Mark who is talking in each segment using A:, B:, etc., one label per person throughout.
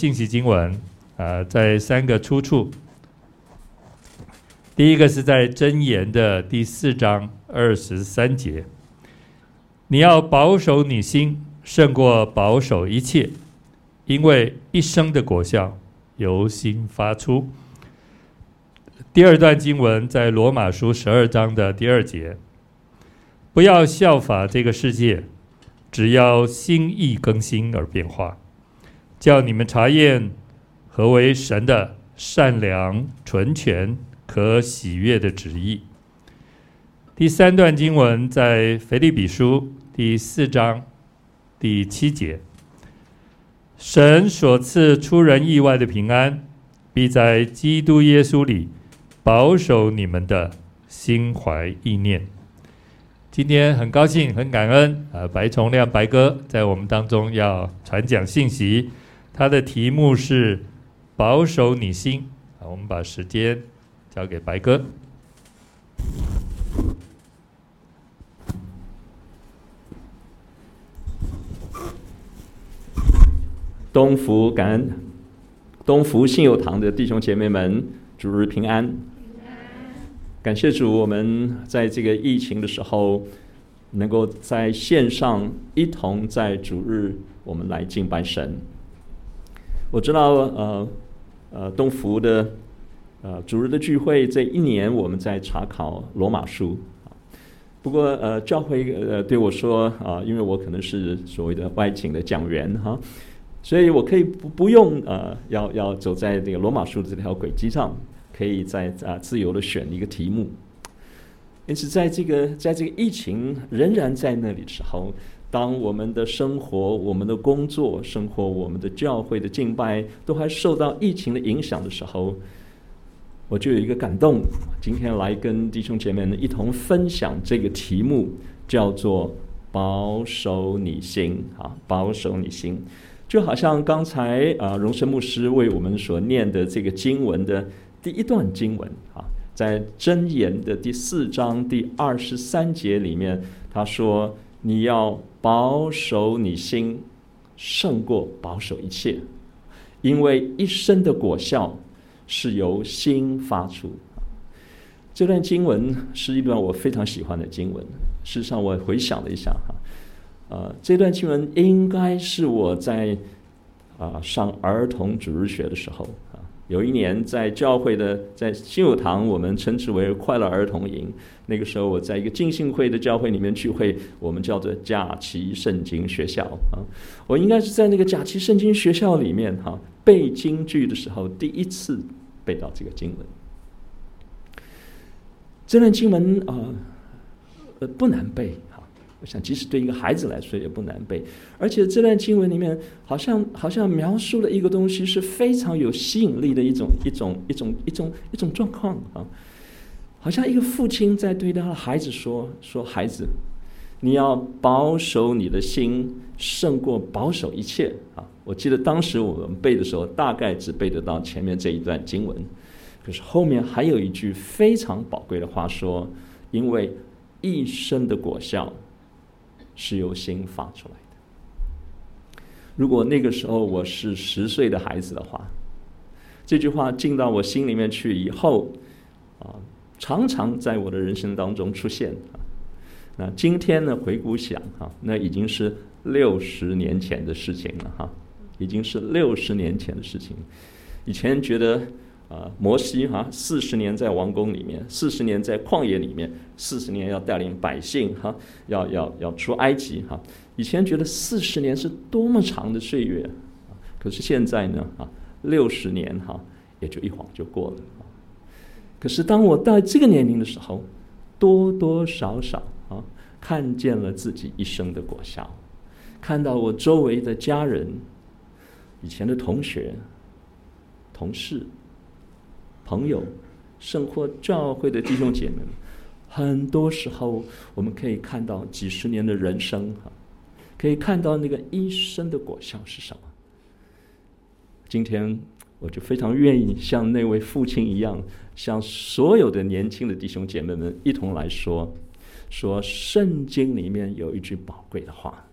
A: 信息经文啊，在三个出处。第一个是在箴言的第四章二十三节，你要保守你心，胜过保守一切，因为一生的果效由心发出。第二段经文在罗马书十二章的第二节，不要效法这个世界，只要心意更新而变化，叫你们查验何为神的善良、纯全。可喜悦的旨意。第三段经文在腓立比书第四章第七节，神所赐出人意外的平安，必在基督耶稣里保守你们的心怀意念。今天很高兴、很感恩啊，白崇亮白哥在我们当中要传讲信息，他的题目是保守你心好。我们把时间。交给白哥。
B: 东福感恩，东福信友堂的弟兄姐妹们，主日平安。感谢主，我们在这个疫情的时候，能够在线上一同在主日，我们来敬拜神。我知道，呃，呃，东福的。呃，主日的聚会这一年，我们在查考罗马书。不过，呃，教会呃对我说啊、因为我可能是所谓的外景的讲员哈，所以我可以不不用呃，要要走在这个罗马书的这条轨迹上，可以在啊、自由的选一个题目。因此，在这个在这个疫情仍然在那里的时候，当我们的生活、我们的工作、生活、我们的教会的敬拜都还受到疫情的影响的时候。我就有一个感动，今天来跟弟兄姐妹们一同分享这个题目，叫做“保守你心”啊，保守你心，就好像刚才啊荣生牧师为我们所念的这个经文的第一段经文啊，在箴言的第四章第二十三节里面，他说：“你要保守你心，胜过保守一切，因为一生的果效。”是由心发出。这段经文是一段我非常喜欢的经文。事实上，我回想了一下哈，呃，这段经文应该是我在啊、上儿童主日学的时候，有一年在教会的在新友堂，我们称之为快乐儿童营。那个时候我在一个浸信会的教会里面聚会，我们叫做假期圣经学校啊。我应该是在那个假期圣经学校里面哈背经句的时候第一次。背到这个经文，这段经文啊，呃，不难背。我想，即使对一个孩子来说也不难背。而且这段经文里面，好像好像描述了一个东西，是非常有吸引力的一种一种一种一种一种状况啊。好像一个父亲在对他的孩子说：“说孩子，你要保守你的心，胜过保守一切啊。”我记得当时我们背的时候，大概只背得到前面这一段经文，可是后面还有一句非常宝贵的话说：“因为一生的果效是由心发出来的。”如果那个时候我是十岁的孩子的话，这句话进到我心里面去以后，啊，常常在我的人生当中出现。那今天呢，回顾想哈，那已经是六十年前的事情了哈。已经是六十年前的事情。以前觉得啊、摩西哈四十年在王宫里面，四十年在旷野里面，四十年要带领百姓哈，要要要出埃及哈。以前觉得四十年是多么长的岁月，可是现在呢啊，六十年哈也就一晃就过了。可是当我到这个年龄的时候，多多少少啊看见了自己一生的果效，看到我周围的家人。以前的同学、同事、朋友，甚或教会的弟兄姐妹们，很多时候我们可以看到几十年的人生哈，可以看到那个一生的果效是什么。今天我就非常愿意像那位父亲一样，向所有的年轻的弟兄姐妹们一同来说，说圣经里面有一句宝贵的话。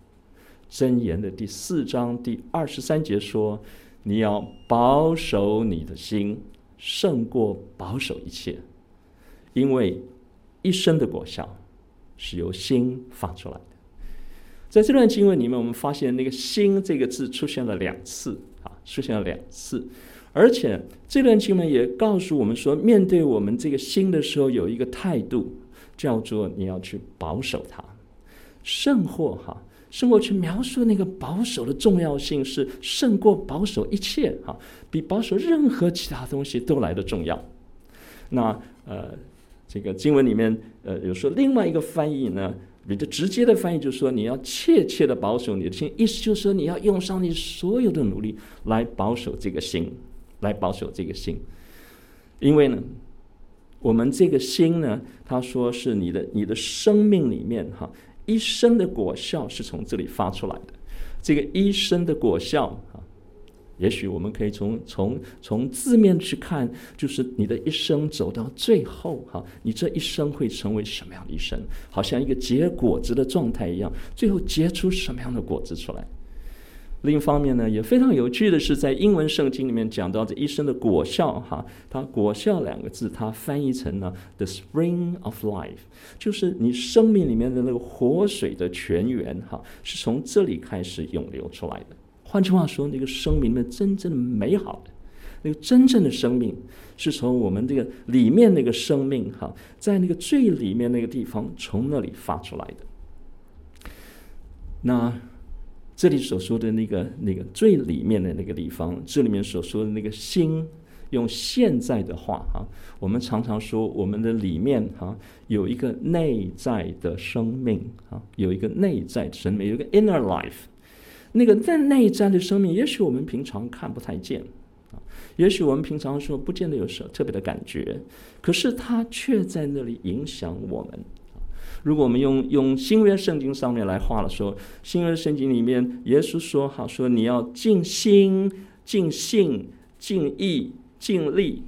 B: 箴言的第四章第二十三节说：“你要保守你的心，胜过保守一切，因为一生的果效是由心发出来的。在这段经文里面，我们发现那个“心”这个字出现了两次啊，出现了两次，而且这段经文也告诉我们说，面对我们这个心的时候，有一个态度，叫做你要去保守它，胜过哈。胜过去描述那个保守的重要性，是胜过保守一切哈，比保守任何其他东西都来得重要。那呃，这个经文里面呃有说另外一个翻译呢，比较直接的翻译就是说，你要切切的保守你的心，意思就是说你要用上你所有的努力来保守这个心，来保守这个心。因为呢，我们这个心呢，他说是你的你的生命里面哈。一生的果效是从这里发出来的，这个一生的果效啊，也许我们可以从从从字面去看，就是你的一生走到最后哈，你这一生会成为什么样的一生？好像一个结果子的状态一样，最后结出什么样的果子出来？另一方面呢，也非常有趣的是，在英文圣经里面讲到这一生的果效，哈，它“果效”两个字，它翻译成了 “the spring of life”，就是你生命里面的那个活水的泉源，哈，是从这里开始涌流出来的。换句话说，那个生命里面真正的美好的，那个真正的生命，是从我们这个里面那个生命，哈，在那个最里面那个地方，从那里发出来的。那。这里所说的那个那个最里面的那个地方，这里面所说的那个心，用现在的话哈，我们常常说我们的里面哈有一个内在的生命啊，有一个内在的生命，有一个 inner life。那个在内在的生命，也许我们平常看不太见啊，也许我们平常说不见得有什特别的感觉，可是它却在那里影响我们。如果我们用用新约圣经上面来画的时候，新约圣经里面，耶稣说：“好，说你要尽心、尽性、尽意、尽力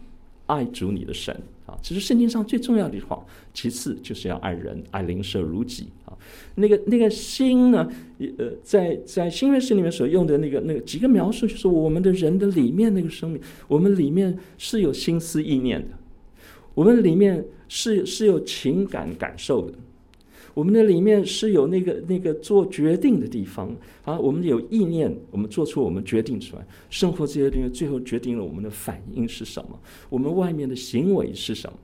B: 爱主你的神。”啊，这是圣经上最重要的一句话。其次就是要爱人，爱邻舍如己。啊，那个那个心呢？呃，在在新约圣经里面所用的那个那个几个描述，就是我们的人的里面那个生命，我们里面是有心思意念的，我们里面是是有情感感受的。我们的里面是有那个那个做决定的地方啊，我们有意念，我们做出我们决定出来，生活这些东西最后决定了我们的反应是什么，我们外面的行为是什么。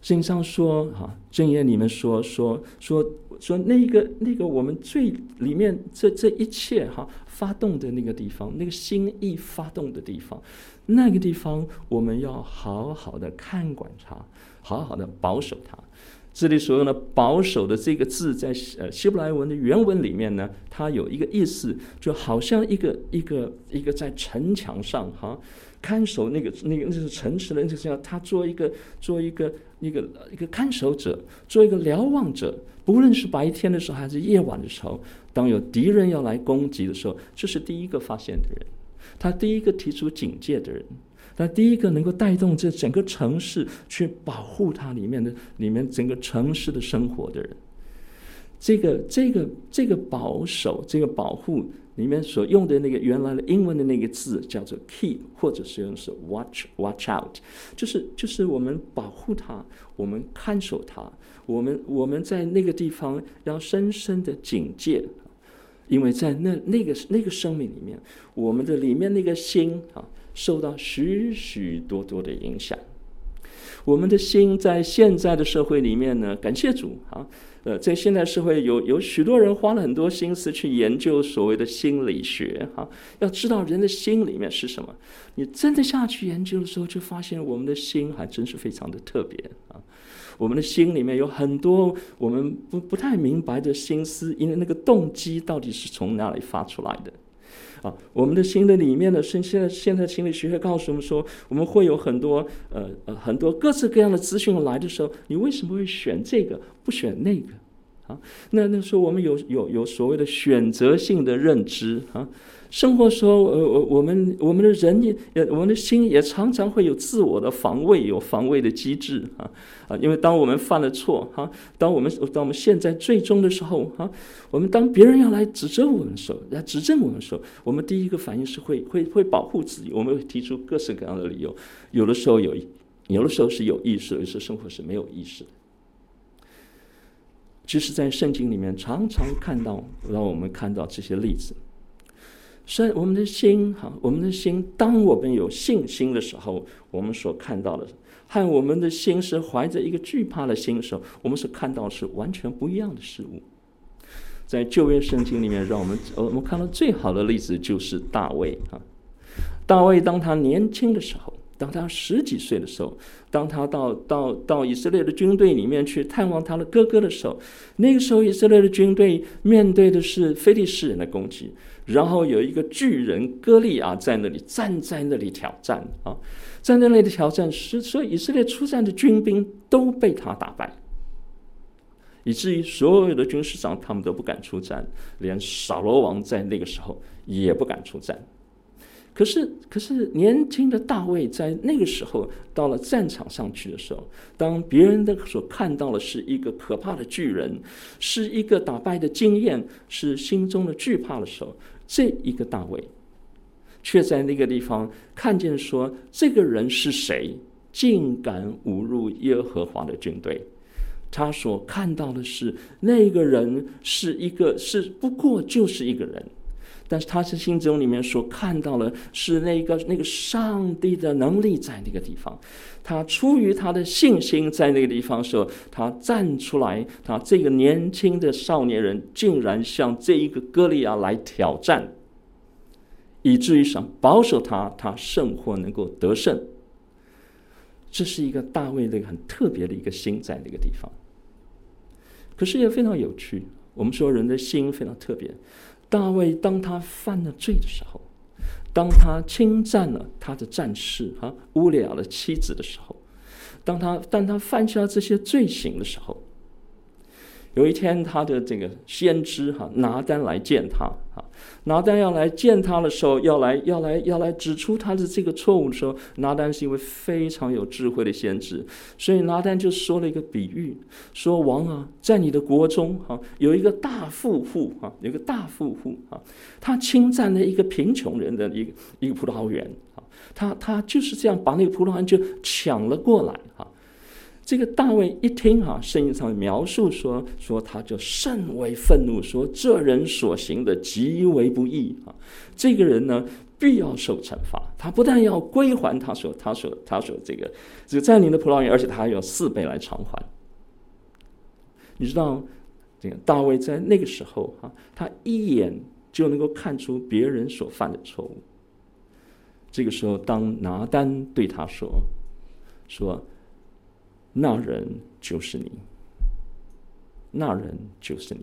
B: 圣经上说哈，正言里面说说说说那个那个我们最里面这这一切哈发动的那个地方，那个心意发动的地方，那个地方我们要好好的看管它，好好的保守它。这里所用的“保守”的这个字，在呃希伯来文的原文里面呢，它有一个意思，就好像一个一个一个在城墙上哈看守那个那个那是城池的，人就是要他做一个做一个一个一个看守者，做一个瞭望者，不论是白天的时候还是夜晚的时候，当有敌人要来攻击的时候，这是第一个发现的人，他第一个提出警戒的人。那第一个能够带动这整个城市去保护它里面的里面整个城市的生活的人，这个这个这个保守这个保护里面所用的那个原来的英文的那个字叫做 keep，或者是用是 watch watch out，就是就是我们保护它，我们看守它，我们我们在那个地方要深深的警戒，因为在那那个那个生命里面，我们的里面那个心啊。受到许许多多的影响，我们的心在现在的社会里面呢，感谢主啊，呃，在现在社会有有许多人花了很多心思去研究所谓的心理学哈，要知道人的心里面是什么。你真的下去研究的时候，就发现我们的心还真是非常的特别啊，我们的心里面有很多我们不不太明白的心思，因为那个动机到底是从哪里发出来的。啊，我们的心的里面的现现在现在心理学会告诉我们说，我们会有很多呃呃很多各式各样的资讯来的时候，你为什么会选这个不选那个？啊，那那时候我们有有有所谓的选择性的认知啊，生活时候，呃，我我们我们的人也，我们的心也常常会有自我的防卫，有防卫的机制啊啊！因为当我们犯了错哈，当我们当我们现在最终的时候哈，我们当别人要来指责我们的时候，来指证我们的时候，我们第一个反应是会会会保护自己，我们会提出各式各样的理由。有的时候有，有的时候是有意识，有的时候生活是没有意识的。其实，在圣经里面常常看到，让我们看到这些例子。所以我们的心，哈，我们的心，当我们有信心的时候，我们所看到的，和我们的心是怀着一个惧怕的心的时候，我们所看到是完全不一样的事物。在旧约圣经里面，让我们我们看到最好的例子就是大卫啊。大卫当他年轻的时候，当他十几岁的时候，当他到到到以色列的军队里面去探望他的哥哥的时候，那个时候以色列的军队面对的是非利士人的攻击。然后有一个巨人歌利亚在那里站在那里挑战啊，在那里的挑战是，所以以色列出战的军兵都被他打败，以至于所有的军事长他们都不敢出战，连扫罗王在那个时候也不敢出战。可是，可是年轻的大卫在那个时候到了战场上去的时候，当别人的所看到的是一个可怕的巨人，是一个打败的经验，是心中的惧怕的时候，这一个大卫，却在那个地方看见说，这个人是谁，竟敢侮辱耶和华的军队？他所看到的是，那个人是一个，是不过就是一个人。但是他是心中里面所看到的是那个那个上帝的能力在那个地方，他出于他的信心在那个地方时候，他站出来，他这个年轻的少年人竟然向这一个歌利亚来挑战，以至于想保守他，他胜或能够得胜。这是一个大卫的很特别的一个心在那个地方，可是也非常有趣。我们说人的心非常特别。大卫当他犯了罪的时候，当他侵占了他的战士哈乌利亚的妻子的时候，当他当他犯下这些罪行的时候。有一天，他的这个先知哈拿单来见他啊，拿单要来见他的时候，要来要来要来指出他的这个错误的时候，拿单是一位非常有智慧的先知，所以拿单就说了一个比喻，说王啊，在你的国中哈有一个大富户哈，有一个大富户哈，他侵占了一个贫穷人的一个一个葡萄园啊，他他就是这样把那个葡萄园就抢了过来哈。这个大卫一听哈，圣经上描述说说他就甚为愤怒，说这人所行的极为不义啊！这个人呢，必要受惩罚。他不但要归还他所他所他所这个这个占领的葡萄园，而且他还要四倍来偿还。你知道，这个大卫在那个时候哈，他一眼就能够看出别人所犯的错误。这个时候，当拿单对他说说。那人就是你，那人就是你。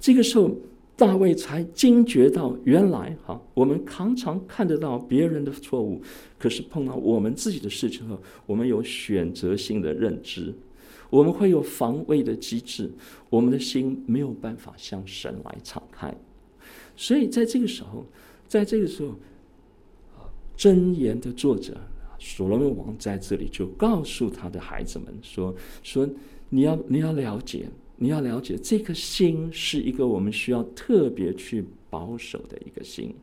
B: 这个时候，大卫才惊觉到，原来哈，我们常常看得到别人的错误，可是碰到我们自己的事情后，我们有选择性的认知，我们会有防卫的机制，我们的心没有办法向神来敞开。所以，在这个时候，在这个时候，箴言的作者。所罗门王在这里就告诉他的孩子们说：“说你要你要了解，你要了解，这颗心是一个我们需要特别去保守的一个心。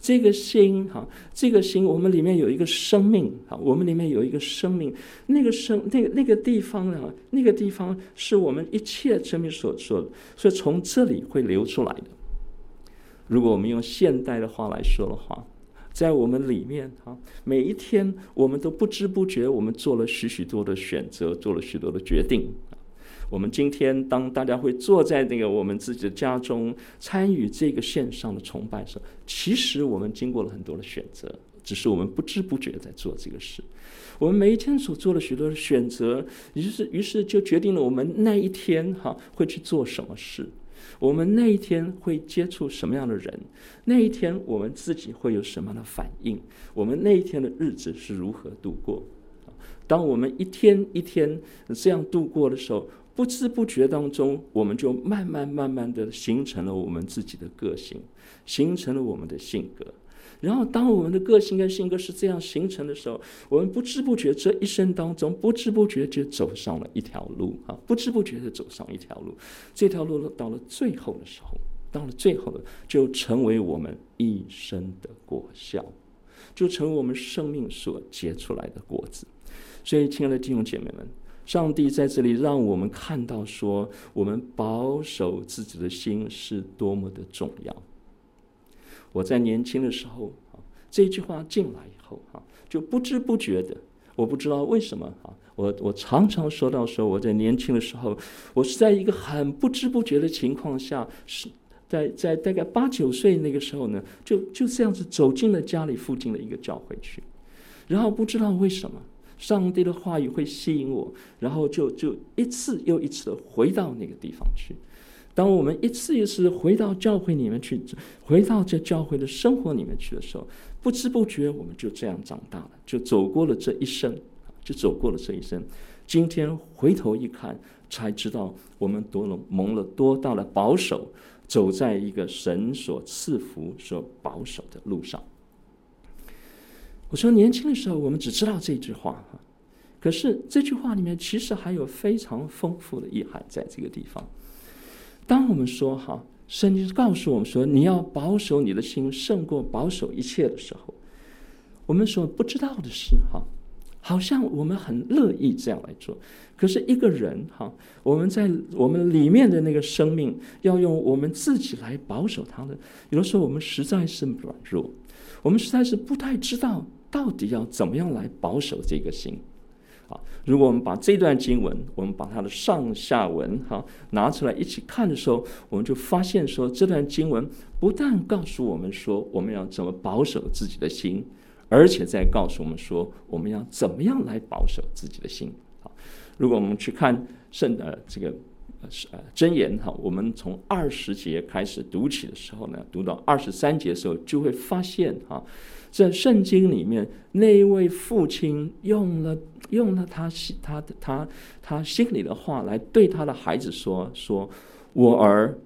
B: 这个心哈，这个心，我们里面有一个生命哈，我们里面有一个生命。那个生那个那个地方呢，那个地方是我们一切生命所做的，所以从这里会流出来的。如果我们用现代的话来说的话。”在我们里面哈，每一天我们都不知不觉，我们做了许许多的选择，做了许多的决定。我们今天当大家会坐在那个我们自己的家中参与这个线上的崇拜时，其实我们经过了很多的选择，只是我们不知不觉在做这个事。我们每一天所做的许多的选择，于是于是就决定了我们那一天哈会去做什么事。我们那一天会接触什么样的人？那一天我们自己会有什么样的反应？我们那一天的日子是如何度过？当我们一天一天这样度过的时候，不知不觉当中，我们就慢慢慢慢的形成了我们自己的个性，形成了我们的性格。然后，当我们的个性跟性格是这样形成的时候，我们不知不觉这一生当中，不知不觉就走上了一条路啊，不知不觉的走上一条路。这条路到了最后的时候，到了最后的，就成为我们一生的果效，就成为我们生命所结出来的果子。所以，亲爱的弟兄姐妹们，上帝在这里让我们看到说，我们保守自己的心是多么的重要。我在年轻的时候啊，这句话进来以后啊，就不知不觉的，我不知道为什么啊，我我常常说到说我在年轻的时候，我是在一个很不知不觉的情况下，是在在大概八九岁那个时候呢，就就这样子走进了家里附近的一个教会去，然后不知道为什么，上帝的话语会吸引我，然后就就一次又一次的回到那个地方去。当我们一次一次回到教会里面去，回到这教会的生活里面去的时候，不知不觉我们就这样长大了，就走过了这一生，就走过了这一生。今天回头一看，才知道我们多了蒙了多大的保守，走在一个神所赐福、所保守的路上。我说年轻的时候，我们只知道这句话，可是这句话里面其实还有非常丰富的意涵在这个地方。当我们说哈，圣经告诉我们说，你要保守你的心胜过保守一切的时候，我们所不知道的是哈，好像我们很乐意这样来做。可是一个人哈，我们在我们里面的那个生命，要用我们自己来保守他的，有的时候我们实在是软弱，我们实在是不太知道到底要怎么样来保守这个心。如果我们把这段经文，我们把它的上下文哈拿出来一起看的时候，我们就发现说，这段经文不但告诉我们说我们要怎么保守自己的心，而且在告诉我们说我们要怎么样来保守自己的心。好，如果我们去看圣的这个呃箴言哈，我们从二十节开始读起的时候呢，读到二十三节的时候，就会发现哈。在圣经里面，那一位父亲用了用了他他他他心里的话来对他的孩子说：“说我儿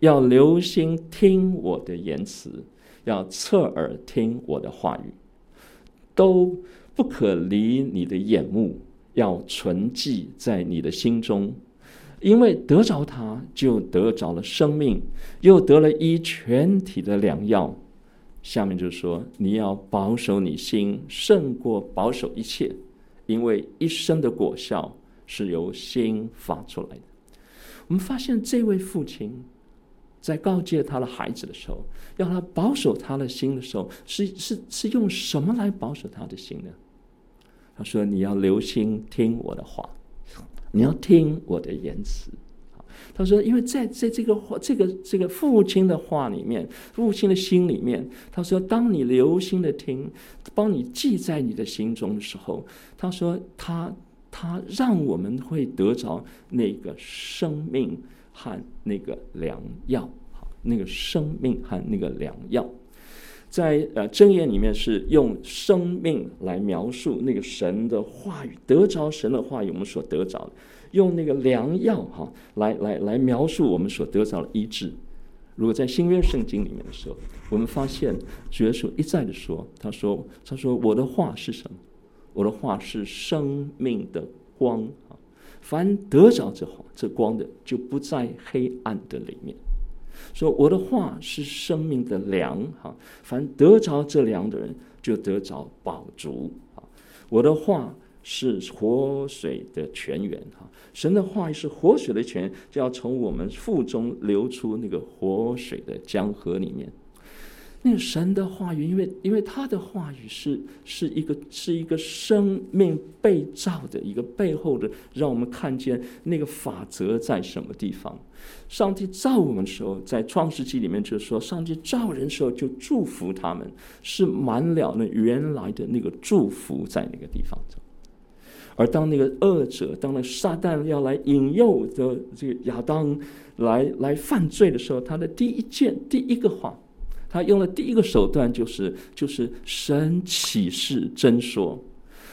B: 要留心听我的言辞，要侧耳听我的话语，都不可离你的眼目，要存记在你的心中，因为得着他，就得着了生命，又得了医全体的良药。”下面就说，你要保守你心，胜过保守一切，因为一生的果效是由心发出来的。我们发现这位父亲在告诫他的孩子的时候，要他保守他的心的时候，是是是用什么来保守他的心呢？他说：“你要留心听我的话，你要听我的言辞。”他说：“因为在在这个话，这个这个父亲的话里面，父亲的心里面，他说，当你留心的听，帮你记在你的心中的时候，他说他他让我们会得着那个生命和那个良药，那个生命和那个良药，在呃箴言里面是用生命来描述那个神的话语，得着神的话语，我们所得着的。”用那个良药哈来来来描述我们所得到的医治。如果在新约圣经里面的时候，我们发现主耶稣一再的说，他说他说我的话是什么？我的话是生命的光啊！凡得着这话这光的，就不在黑暗的里面。说我的话是生命的粮哈！凡得着这粮的人，就得着饱足啊！我的话。是活水的泉源哈，神的话语是活水的泉，就要从我们腹中流出那个活水的江河里面。那个神的话语，因为因为他的话语是是一个是一个生命被造的一个背后的，让我们看见那个法则在什么地方。上帝造我们的时候，在创世纪里面就说，上帝造人的时候就祝福他们，是满了那原来的那个祝福在那个地方。而当那个恶者，当那撒旦要来引诱的这个亚当来来犯罪的时候，他的第一件、第一个话，他用的第一个手段就是就是神启示真说，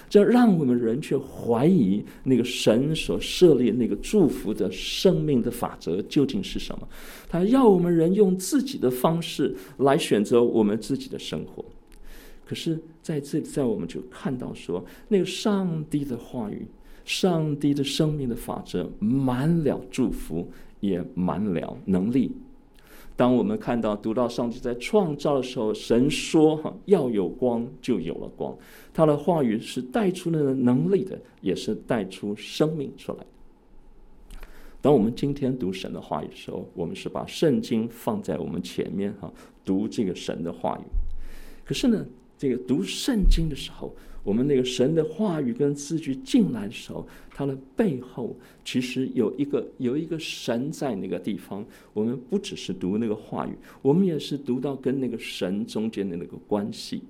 B: 这让我们人却怀疑那个神所设立那个祝福的生命的法则究竟是什么？他要我们人用自己的方式来选择我们自己的生活。可是在这里，在我们就看到说，那个上帝的话语，上帝的生命的法则，满了祝福，也满了能力。当我们看到读到上帝在创造的时候，神说：“哈，要有光，就有了光。”他的话语是带出了能力的，也是带出生命出来的。当我们今天读神的话语的时候，我们是把圣经放在我们前面，哈，读这个神的话语。可是呢，这个读圣经的时候，我们那个神的话语跟字句进来的时候，它的背后其实有一个有一个神在那个地方。我们不只是读那个话语，我们也是读到跟那个神中间的那个关系。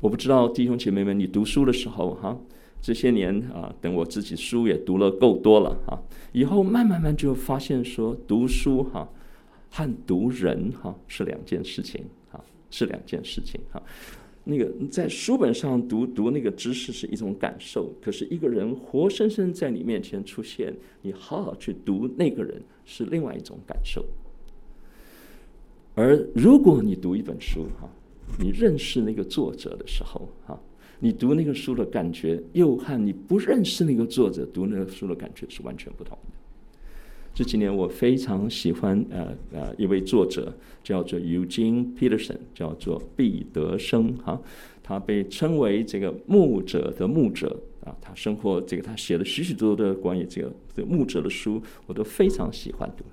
B: 我不知道弟兄姐妹们，你读书的时候哈，这些年啊，等我自己书也读了够多了哈，以后慢慢慢就发现说，读书哈和读人哈是两件事情哈，是两件事情哈。那个在书本上读读那个知识是一种感受，可是一个人活生生在你面前出现，你好好去读那个人是另外一种感受。而如果你读一本书哈，你认识那个作者的时候哈，你读那个书的感觉又和你不认识那个作者读那个书的感觉是完全不同的。这几年我非常喜欢呃呃一位作者叫做 Eugene Peterson，叫做毕德生哈，他被称为这个牧者的牧者啊，他生活这个他写了许许多多的关于这个这个牧者的书，我都非常喜欢读。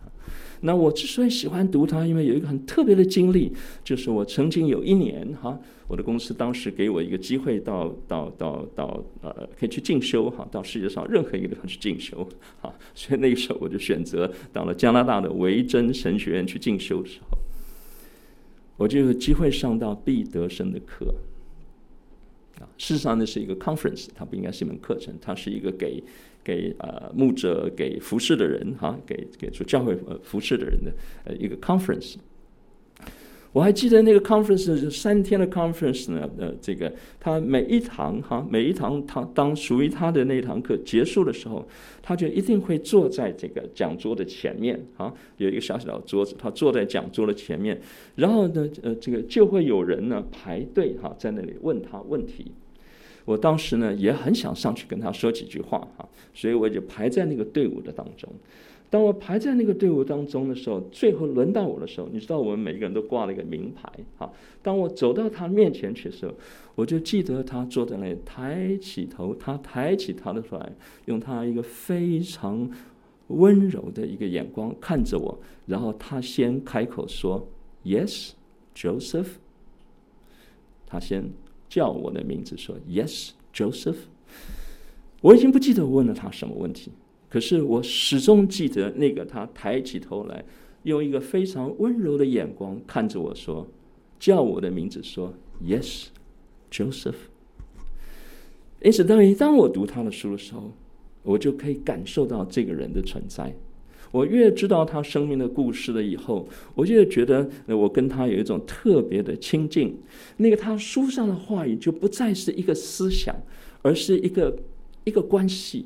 B: 那我之所以喜欢读它，因为有一个很特别的经历，就是我曾经有一年哈，我的公司当时给我一个机会到到到到呃，可以去进修哈，到世界上任何一个地方去进修哈，所以那个时候我就选择到了加拿大的维真神学院去进修的时候，我就有机会上到毕德生的课。啊，事实上那是一个 conference，它不应该是一门课程，它是一个给。给呃牧者给服侍的人哈，给给做教会呃服侍的人的呃一个 conference。我还记得那个 conference 是三天的 conference 呢，呃，这个他每一堂哈，每一堂他当属于他的那堂课结束的时候，他就一定会坐在这个讲桌的前面啊，有一个小小的桌子，他坐在讲桌的前面，然后呢，呃，这个就会有人呢排队哈，在那里问他问题。我当时呢也很想上去跟他说几句话哈，所以我就排在那个队伍的当中。当我排在那个队伍当中的时候，最后轮到我的时候，你知道我们每个人都挂了一个名牌哈。当我走到他面前去的时候，我就记得他坐在那里，抬起头，他抬起他的头来，用他一个非常温柔的一个眼光看着我，然后他先开口说：“Yes, Joseph。”他先。叫我的名字，说 “Yes, Joseph”。我已经不记得问了他什么问题，可是我始终记得那个他抬起头来，用一个非常温柔的眼光看着我说：“叫我的名字，说 ‘Yes, Joseph’。”因此，当当我读他的书的时候，我就可以感受到这个人的存在。我越知道他生命的故事了以后，我就觉得我跟他有一种特别的亲近。那个他书上的话语就不再是一个思想，而是一个一个关系，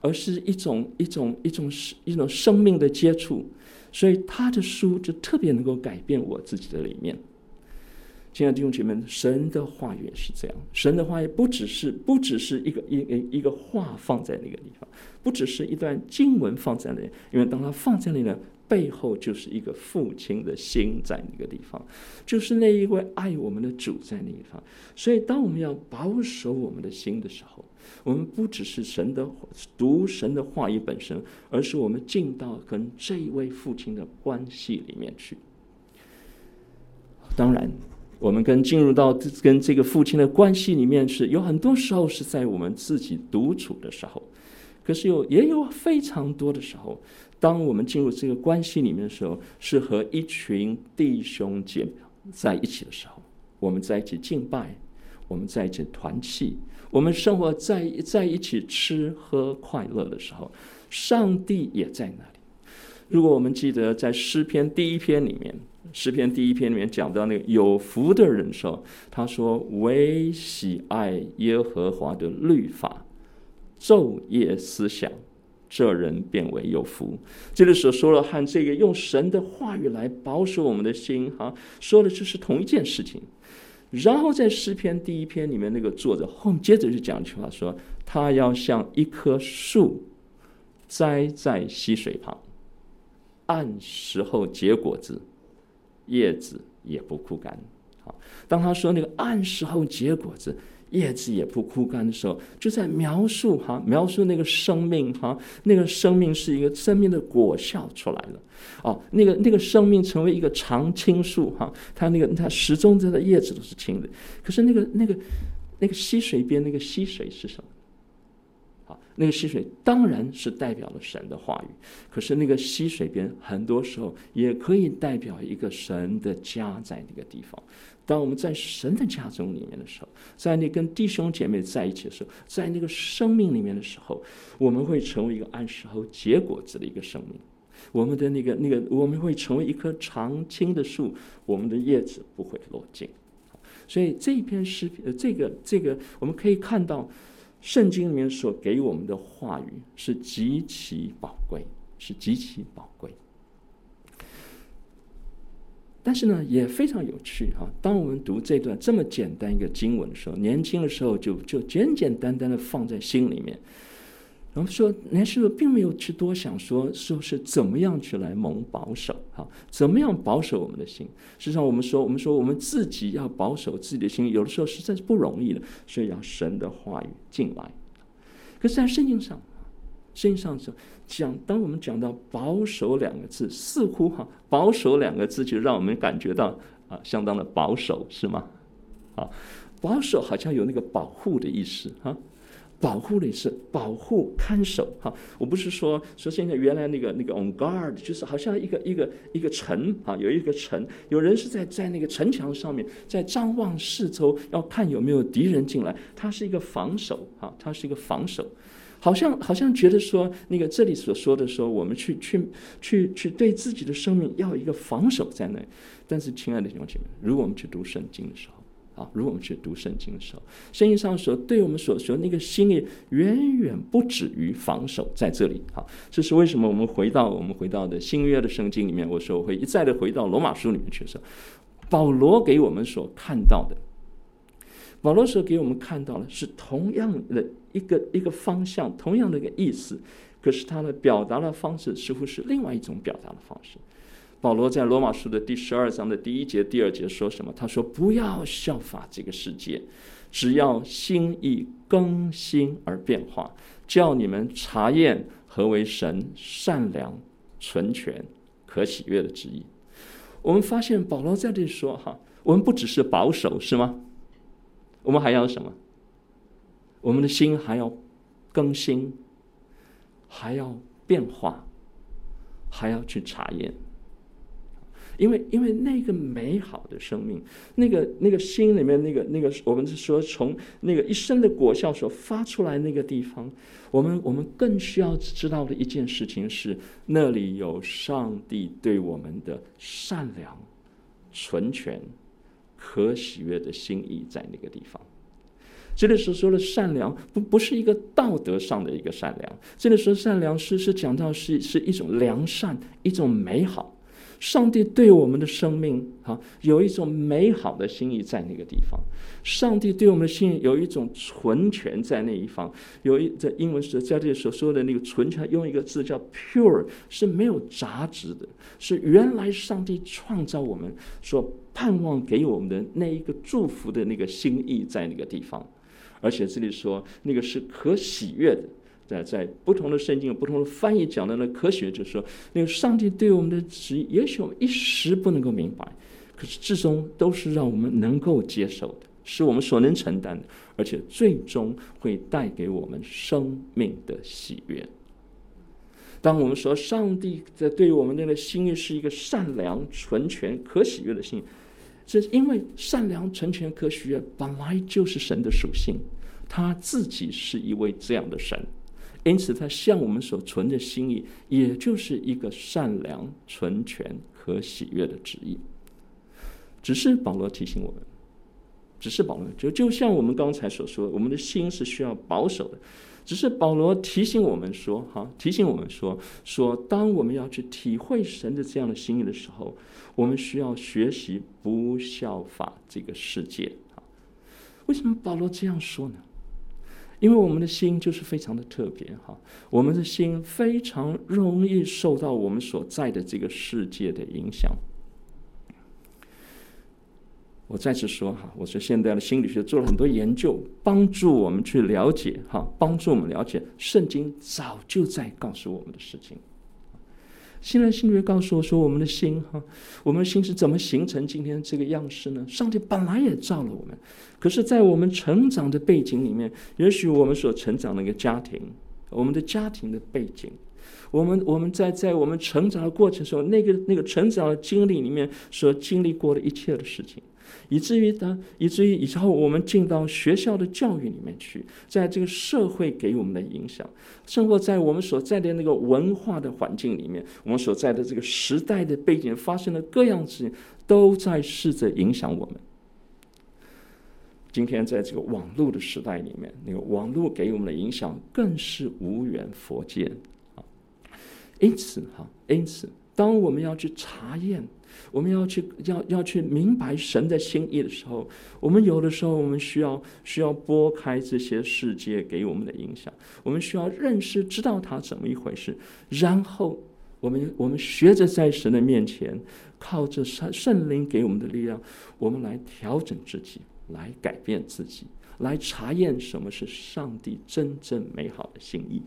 B: 而是一种一种一种一种生命的接触。所以他的书就特别能够改变我自己的理念。亲爱的弟兄姐妹，神的话语也是这样。神的话语不只是不只是一个一一一个话放在那个地方，不只是一段经文放在那里，因为当它放在那里呢，背后就是一个父亲的心在那个地方，就是那一位爱我们的主在那个地方。所以，当我们要保守我们的心的时候，我们不只是神的读神的话语本身，而是我们进到跟这一位父亲的关系里面去。当然。我们跟进入到跟这个父亲的关系里面，是有很多时候是在我们自己独处的时候，可是有也有非常多的时候，当我们进入这个关系里面的时候，是和一群弟兄姐妹在一起的时候，我们在一起敬拜，我们在一起团契，我们生活在在一起吃喝快乐的时候，上帝也在那里。如果我们记得在诗篇第一篇里面，诗篇第一篇里面讲到那个有福的人时候，他说：“唯喜爱耶和华的律法，昼夜思想，这人便为有福。”这里所说的和这个用神的话语来保守我们的心，哈，说的就是同一件事情。然后在诗篇第一篇里面，那个作者后面接着就讲一句话说：“他要像一棵树栽在溪水旁。”按时候结果子，叶子也不枯干。好，当他说那个按时候结果子，叶子也不枯干的时候，就在描述哈，描述那个生命哈，那个生命是一个生命的果效出来了。哦，那个那个生命成为一个常青树哈，它那个它始终它的叶子都是青的。可是那个那个那个溪水边那个溪水是什么？那个溪水当然是代表了神的话语，可是那个溪水边很多时候也可以代表一个神的家在那个地方。当我们在神的家中里面的时候，在那跟弟兄姐妹在一起的时候，在那个生命里面的时候，我们会成为一个按时候结果子的一个生命。我们的那个那个，我们会成为一棵常青的树，我们的叶子不会落尽。所以这一篇诗，呃，这个这个，我们可以看到。圣经里面所给我们的话语是极其宝贵，是极其宝贵。但是呢，也非常有趣哈。当我们读这段这么简单一个经文的时候，年轻的时候就就简简单单的放在心里面。我们说，年轻人并没有去多想，说说是怎么样去来蒙保守，哈，怎么样保守我们的心？实际上，我们说，我们说，我们自己要保守自己的心，有的时候实在是不容易的，所以要神的话语进来。可是，在圣经上，圣经上说讲，当我们讲到保守两个字，似乎哈，保守两个字就让我们感觉到啊，相当的保守，是吗？啊，保守好像有那个保护的意思，哈。保护的是保护看守哈，我不是说说现在原来那个那个 on guard，就是好像一个一个一个城啊，有一个城，有人是在在那个城墙上面在张望四周，要看有没有敌人进来，他是一个防守哈，他是一个防守，好像好像觉得说那个这里所说的说我们去去去去对自己的生命要一个防守在那，但是亲爱的弟兄姐妹，如果我们去读圣经的时候。啊，如果我们去读圣经的时候，圣经上所，对我们所说那个心意远远不止于防守在这里。好，这是为什么？我们回到我们回到的新约的圣经里面，我说我会一再的回到罗马书里面去说，保罗给我们所看到的，保罗所给我们看到的是同样的一个一个方向，同样的一个意思，可是他的表达的方式似乎是另外一种表达的方式。保罗在罗马书的第十二章的第一节、第二节说什么？他说：“不要效法这个世界，只要心意更新而变化，叫你们查验何为神善良、纯全、可喜悦的旨意。”我们发现保罗在这里说：“哈，我们不只是保守，是吗？我们还要什么？我们的心还要更新，还要变化，还要去查验。”因为，因为那个美好的生命，那个那个心里面那个那个，我们是说从那个一生的果效所发出来那个地方，我们我们更需要知道的一件事情是，那里有上帝对我们的善良、纯全、可喜悦的心意在那个地方。这里所说的善良，不不是一个道德上的一个善良，这里说善良是是讲到是是一种良善，一种美好。上帝对我们的生命，哈，有一种美好的心意在那个地方。上帝对我们的心意有一种纯全在那一方。有一在英文是在这里所说的那个纯全，用一个字叫 pure，是没有杂质的，是原来上帝创造我们所盼望给我们的那一个祝福的那个心意在那个地方。而且这里说那个是可喜悦的。在在不同的圣经有不同的翻译讲的那科学，就是说，那个上帝对我们的旨意，也许我们一时不能够明白，可是至终都是让我们能够接受的，是我们所能承担的，而且最终会带给我们生命的喜悦。当我们说上帝在对我们那个心意是一个善良、纯全、可喜悦的心，这是因为善良、纯全、可喜悦本来就是神的属性，他自己是一位这样的神。因此他向我们所存的心意，也就是一个善良、纯全、和喜悦的旨意。只是保罗提醒我们，只是保罗就就像我们刚才所说，我们的心是需要保守的。只是保罗提醒我们说，哈，提醒我们说，说当我们要去体会神的这样的心意的时候，我们需要学习不效法这个世界。啊，为什么保罗这样说呢？因为我们的心就是非常的特别，哈，我们的心非常容易受到我们所在的这个世界的影响。我再次说哈，我说现在的心理学做了很多研究，帮助我们去了解哈，帮助我们了解圣经早就在告诉我们的事情。现在心理学告诉我说，我们的心哈，我们的心是怎么形成今天这个样式呢？上帝本来也造了我们，可是，在我们成长的背景里面，也许我们所成长的一个家庭，我们的家庭的背景。我们我们在在我们成长的过程中，那个那个成长的经历里面所经历过的一切的事情，以至于呢，以至于以后我们进到学校的教育里面去，在这个社会给我们的影响，生活在我们所在的那个文化的环境里面，我们所在的这个时代的背景发生的各样事情，都在试着影响我们。今天在这个网络的时代里面，那个网络给我们的影响更是无远弗届。因此，哈，因此，当我们要去查验，我们要去要要去明白神的心意的时候，我们有的时候我们需要需要拨开这些世界给我们的影响，我们需要认识知道它怎么一回事，然后我们我们学着在神的面前，靠着圣圣灵给我们的力量，我们来调整自己，来改变自己，来查验什么是上帝真正美好的心意。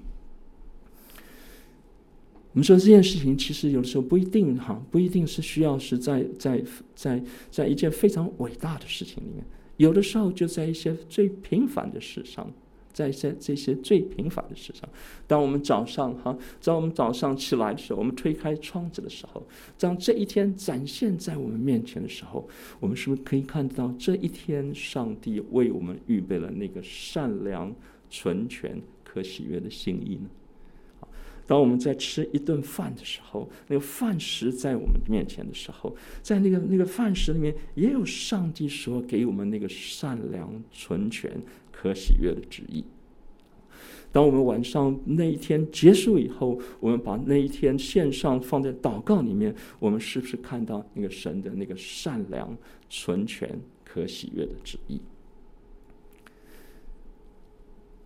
B: 我们说这件事情，其实有的时候不一定哈，不一定是需要是在在在在一件非常伟大的事情里面，有的时候就在一些最平凡的事上，在在这些最平凡的事上。当我们早上哈，当我们早上起来的时候，我们推开窗子的时候，当这一天展现在我们面前的时候，我们是不是可以看到这一天上帝为我们预备了那个善良、纯全、可喜悦的心意呢？当我们在吃一顿饭的时候，那个饭食在我们面前的时候，在那个那个饭食里面，也有上帝所给我们那个善良、纯全、可喜悦的旨意。当我们晚上那一天结束以后，我们把那一天献上放在祷告里面，我们是不是看到那个神的那个善良、纯全、可喜悦的旨意？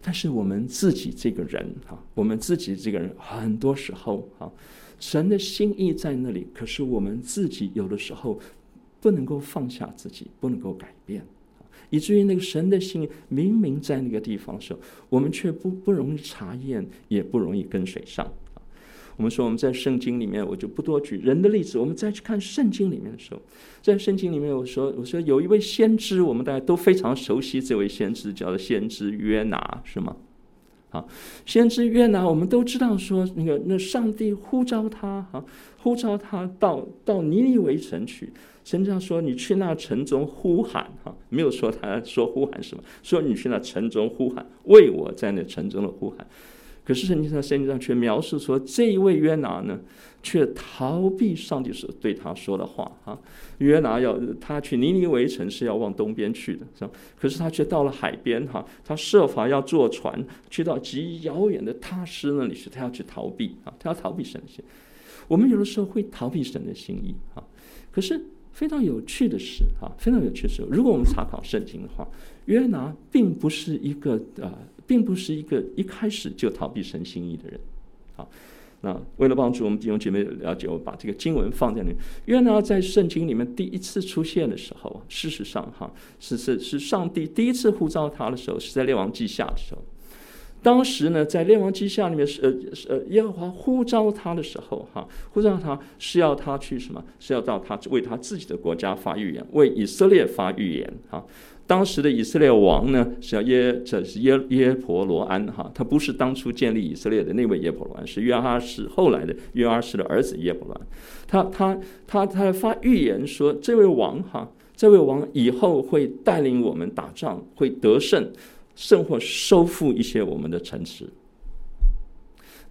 B: 但是我们自己这个人哈，我们自己这个人很多时候哈，神的心意在那里，可是我们自己有的时候不能够放下自己，不能够改变，以至于那个神的心明明在那个地方的时候，我们却不不容易查验，也不容易跟随上。我们说我们在圣经里面，我就不多举人的例子。我们再去看圣经里面的时候，在圣经里面，我说我说有一位先知，我们大家都非常熟悉这位先知，叫做先知约拿，是吗？好，先知约拿，我们都知道说那个那上帝呼召他，哈，呼召他到到尼尼微城去。神这样说：“你去那城中呼喊，哈，没有说他说呼喊什么，说你去那城中呼喊，为我在那城中的呼喊。”可是圣经上，圣经上却描述说，这一位约拿呢，却逃避上帝所对他说的话。哈，约拿要他去尼尼微城是要往东边去的，是吧？可是他却到了海边，哈，他设法要坐船去到极遥远的他施那里去，他要去逃避啊，他要逃避神的心。我们有的时候会逃避神的心意，哈。可是非常有趣的是，哈，非常有趣的是，如果我们查考圣经的话，约拿并不是一个。呃并不是一个一开始就逃避神心意的人，好，那为了帮助我们弟兄姐妹了解，我把这个经文放在那里。约拿在圣经里面第一次出现的时候，事实上哈，是是是上帝第一次呼召他的时候，是在列王记下的时候。当时呢，在列王记下里面是呃呃耶和华呼召他的时候哈，呼召他是要他去什么？是要到他为他自己的国家发预言，为以色列发预言哈。当时的以色列王呢，是叫耶，这是耶耶婆罗安哈，他不是当初建立以色列的那位耶婆罗安，是约阿斯后来的约阿斯的儿子耶婆罗安。他他他他发预言说，这位王哈，这位王以后会带领我们打仗，会得胜，胜或收复一些我们的城池。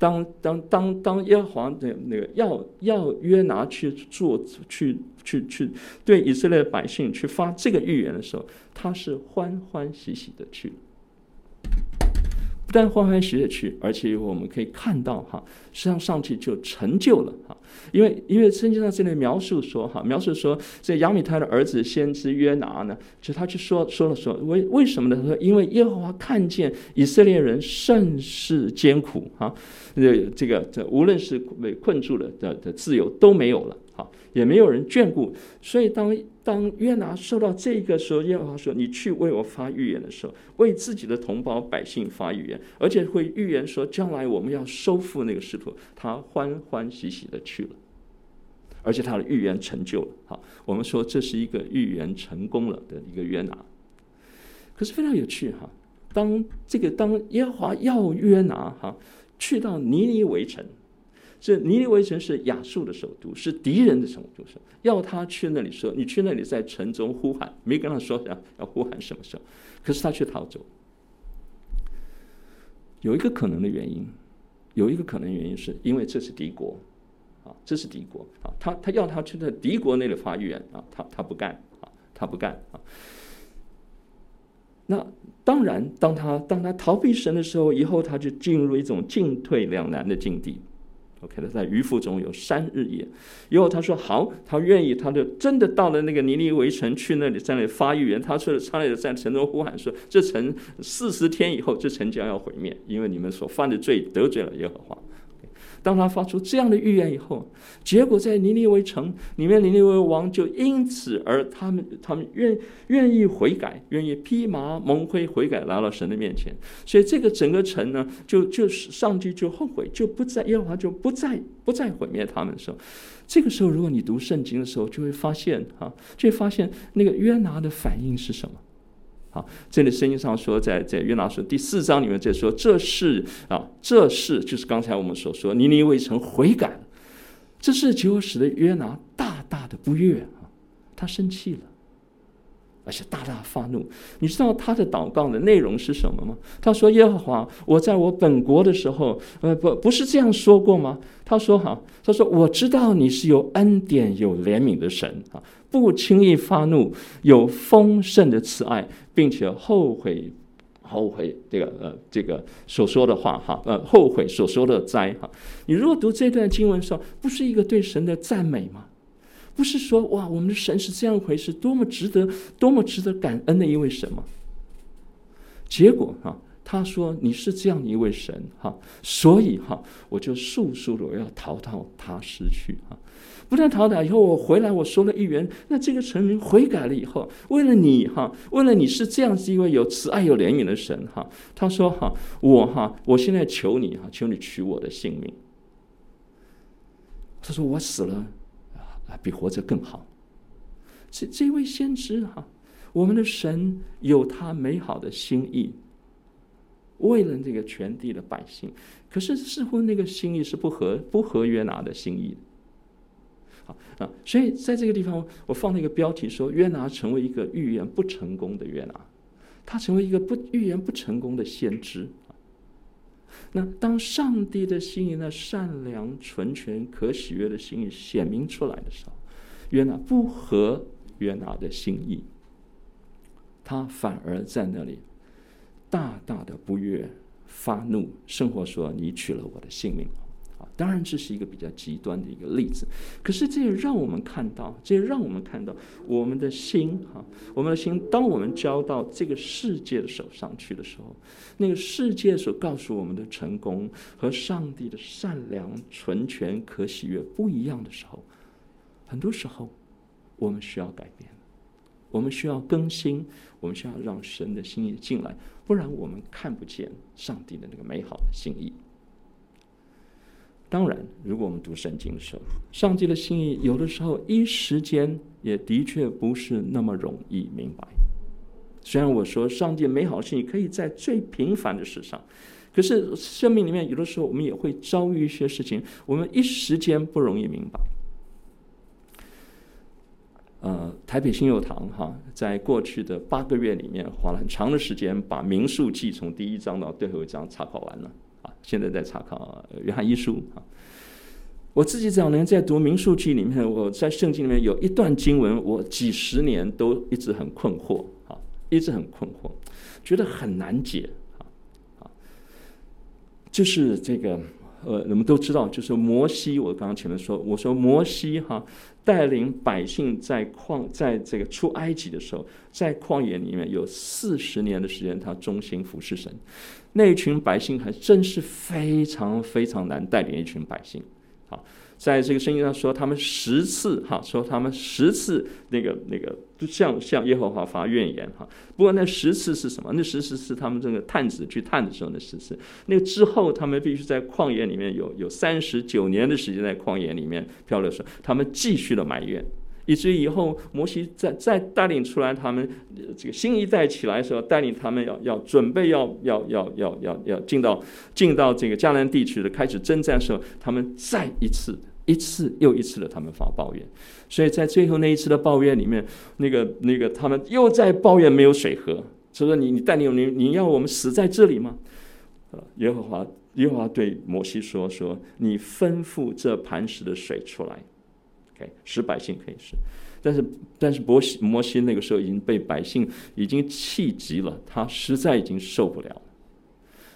B: 当当当当耶和华的那个要要约拿去做去去去对以色列百姓去发这个预言的时候，他是欢欢喜喜的去。不但欢欢喜喜的去，而且我们可以看到哈，实际上上帝就成就了哈，因为因为圣经上这里描述说哈，描述说这亚米泰的儿子先知约拿呢，就他去说说了说为为什么呢？他说因为耶和华看见以色列人甚是艰苦哈，这这个这无论是被困住了的的自由都没有了。也没有人眷顾，所以当当约拿受到这个时候，耶和华说：“你去为我发预言的时候，为自己的同胞百姓发预言，而且会预言说，将来我们要收复那个失土。”他欢欢喜喜的去了，而且他的预言成就了。好，我们说这是一个预言成功了的一个约拿。可是非常有趣哈，当这个当耶和华要约拿哈去到尼尼微城。这尼尼微城是亚述的首都，是敌人的首都。是要他去那里说，你去那里在城中呼喊，没跟他说要要呼喊什么时候，可是他却逃走。有一个可能的原因，有一个可能原因是因为这是敌国，啊，这是敌国啊，他他要他去在敌国那里发预言啊，他他不干啊，他不干啊。那当然，当他当他逃避神的时候，以后他就进入一种进退两难的境地。OK，他在余腹中有三日夜，以后他说好，他愿意，他就真的到了那个尼尼微城去那里，在那里发预言。他说他那在城中呼喊说：“这城四十天以后，这城将要毁灭，因为你们所犯的罪得罪了耶和华。”当他发出这样的预言以后，结果在尼尼微城里面，尼尼微王就因此而他们他们愿愿意悔改，愿意披麻蒙灰悔改，来到神的面前。所以这个整个城呢，就就是上帝就后悔，就不再耶和华就不再不再毁灭他们的时候，这个时候如果你读圣经的时候，就会发现哈，就会发现那个约拿的反应是什么。啊，这里圣经上说在，在约拿书第四章里面在说，这是啊，这是就是刚才我们所说，尼尼微城悔改，这是就使得约拿大大的不悦啊，他生气了。而且大大发怒，你知道他的祷告的内容是什么吗？他说：“耶和华，我在我本国的时候，呃，不，不是这样说过吗？”他说：“哈，他说我知道你是有恩典、有怜悯的神啊，不轻易发怒，有丰盛的慈爱，并且后悔后悔这个呃这个所说的话哈，呃后悔所说的灾哈。你如果读这段经文的时候，不是一个对神的赞美吗？”不是说哇，我们的神是这样一回事，多么值得，多么值得感恩的一位神吗？结果哈，他说你是这样一位神哈，所以哈，我就速速的我要逃到他失去哈，不但逃到以后，我回来我说了一元，那这个臣民悔改了以后，为了你哈，为了你是这样子一位有慈爱有怜悯的神哈，他说哈，我哈，我现在求你哈，求你取我的性命。他说我死了。比活着更好。这这位先知哈，我们的神有他美好的心意，为了这个全地的百姓。可是似乎那个心意是不合不合约拿的心意。好啊，所以在这个地方，我放了一个标题说：约拿成为一个预言不成功的约拿，他成为一个不预言不成功的先知。那当上帝的心意，那善良、纯全、可喜悦的心意显明出来的时候，约拿不合约拿的心意，他反而在那里大大的不悦、发怒，生活说：“你取了我的性命。”当然，这是一个比较极端的一个例子。可是，这也让我们看到，这也让我们看到，我们的心哈，我们的心，当我们交到这个世界的手上去的时候，那个世界所告诉我们的成功和上帝的善良、纯全、可喜悦不一样的时候，很多时候我们需要改变，我们需要更新，我们需要让神的心意进来，不然我们看不见上帝的那个美好的心意。当然，如果我们读圣经的时候，上帝的心意有的时候一时间也的确不是那么容易明白。虽然我说上帝美好的心意可以在最平凡的事上，可是生命里面有的时候我们也会遭遇一些事情，我们一时间不容易明白。呃，台北新友堂哈，在过去的八个月里面，花了很长的时间把《民数记》从第一章到最后一章查考完了。现在在查考约翰一书啊。我自己早年在读民数记里面，我在圣经里面有一段经文，我几十年都一直很困惑啊，一直很困惑，觉得很难解啊啊，就是这个呃，我们都知道，就是摩西，我刚刚前面说，我说摩西哈带领百姓在旷，在这个出埃及的时候，在旷野里面有四十年的时间，他忠心服侍神，那一群百姓还真是非常非常难带领一群百姓。在这个圣经上说，他们十次哈，说他们十次那个那个向向耶和华发怨言哈。不过那十次是什么？那十次是他们这个探子去探的时候那十次。那之后，他们必须在旷野里面有有三十九年的时间在旷野里面漂流的时候，他们继续的埋怨。以至于以后摩西再再带领出来他们这个新一代起来的时候，带领他们要要准备要要要要要要进到进到这个迦南地区的开始征战的时候，他们再一次一次又一次的他们发抱怨，所以在最后那一次的抱怨里面，那个那个他们又在抱怨没有水喝，所以说你你带领你你要我们死在这里吗？呃耶和华耶和华对摩西说说，你吩咐这磐石的水出来。使百姓可以吃，但是但是摩西摩西那个时候已经被百姓已经气急了，他实在已经受不了，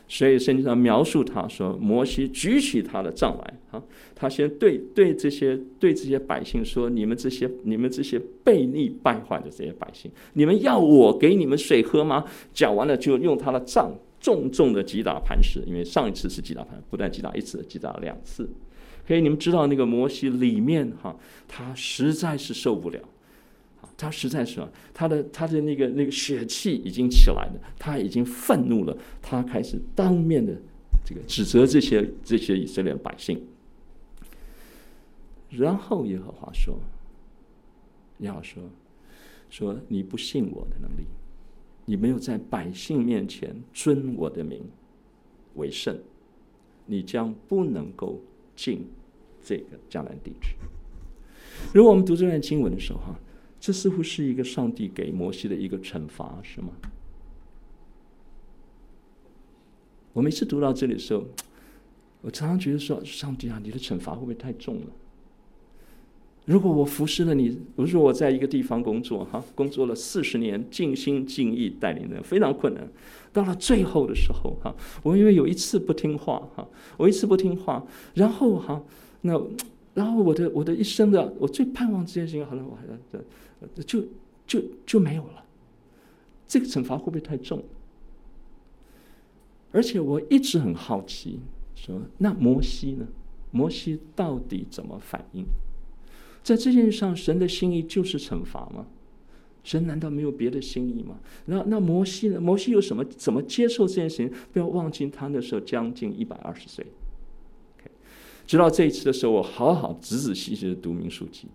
B: 所以圣经上描述他说，摩西举起他的杖来啊，他先对对这些对这些百姓说，你们这些你们这些悖逆败坏的这些百姓，你们要我给你们水喝吗？讲完了就用他的杖重重的击打磐石，因为上一次是击打磐，不但击打一次，击打了两次。可以，你们知道那个摩西里面哈，他实在是受不了，他实在是他的他的那个那个血气已经起来了，他已经愤怒了，他开始当面的这个指责这些这些以色列百姓。然后耶和华说：“你要说说你不信我的能力，你没有在百姓面前尊我的名为圣，你将不能够。”进这个迦南地区。如果我们读这段经文的时候，哈，这似乎是一个上帝给摩西的一个惩罚，是吗？我每次读到这里的时候，我常常觉得说：上帝啊，你的惩罚会不会太重了？如果我服侍了你，比如说我在一个地方工作，哈，工作了四十年，尽心尽意带领人，非常困难。到了最后的时候，哈，我因为有一次不听话，哈，我一次不听话，然后哈，那然后我的我的一生的我最盼望这件事情，好像，我还就就就没有了。这个惩罚会不会太重？而且我一直很好奇，说那摩西呢？摩西到底怎么反应？在这件事上，神的心意就是惩罚吗？神难道没有别的心意吗？那那摩西呢？摩西有什么？怎么接受这件事情？不要忘记，他那时候将近一百二十岁。直到这一次的时候，我好好仔仔细细的读明书记，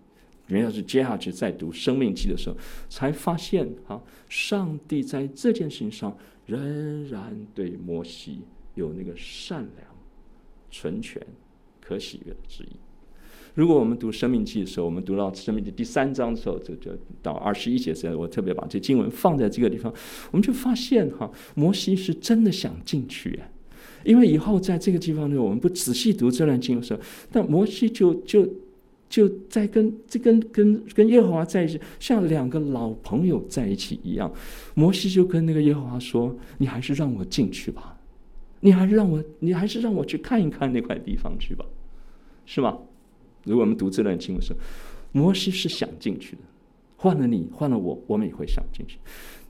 B: 原要是接下去再读生命记的时候，才发现哈，上帝在这件事情上仍然对摩西有那个善良、纯全、可喜悦的旨意。如果我们读《生命记》的时候，我们读到《生命记》第三章的时候，就就到二十一节时，我特别把这经文放在这个地方，我们就发现哈，摩西是真的想进去，因为以后在这个地方呢，我们不仔细读这段经文的时候，但摩西就就就在跟这跟跟跟耶和华在一起，像两个老朋友在一起一样。摩西就跟那个耶和华说：“你还是让我进去吧，你还是让我，你还是让我去看一看那块地方去吧，是吧？”如果我们读这段经文的时，摩西是想进去的，换了你，换了我，我们也会想进去。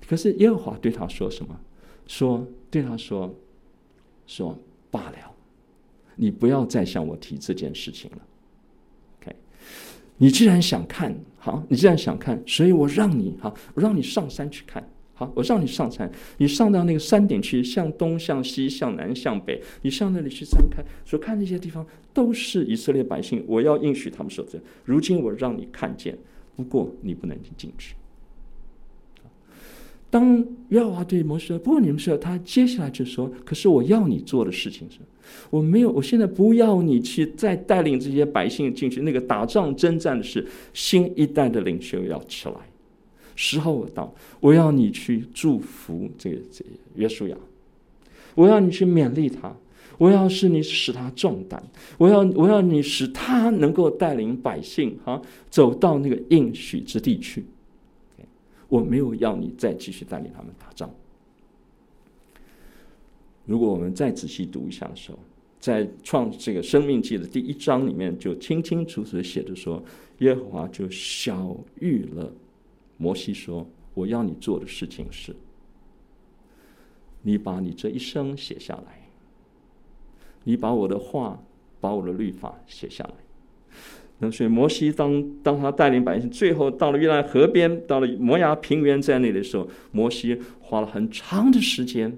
B: 可是耶和华对他说什么？说对他说，说罢了，你不要再向我提这件事情了。你既然想看，好，你既然想看，所以我让你好，我让你上山去看。好，我让你上山，你上到那个山顶去，向东、向西、向南、向北，你上那里去观看，所看那些地方都是以色列百姓，我要应许他们说这。如今我让你看见，不过你不能进去。当耶和华对摩西说：“不过你们说，他接下来就说，可是我要你做的事情是，我没有，我现在不要你去再带领这些百姓进去。那个打仗征战的是新一代的领袖要起来。”时候到，我要你去祝福这个这个约书亚，我要你去勉励他，我要是你使他壮胆，我要我要你使他能够带领百姓啊走到那个应许之地去。我没有要你再继续带领他们打仗。如果我们再仔细读一下的时候，在创这个生命记的第一章里面，就清清楚楚的写着说，耶和华就晓谕了摩西说：“我要你做的事情是，你把你这一生写下来，你把我的话，把我的律法写下来。”那所以摩西当当他带领百姓，最后到了约旦河边，到了摩押平原在那的时候，摩西花了很长的时间。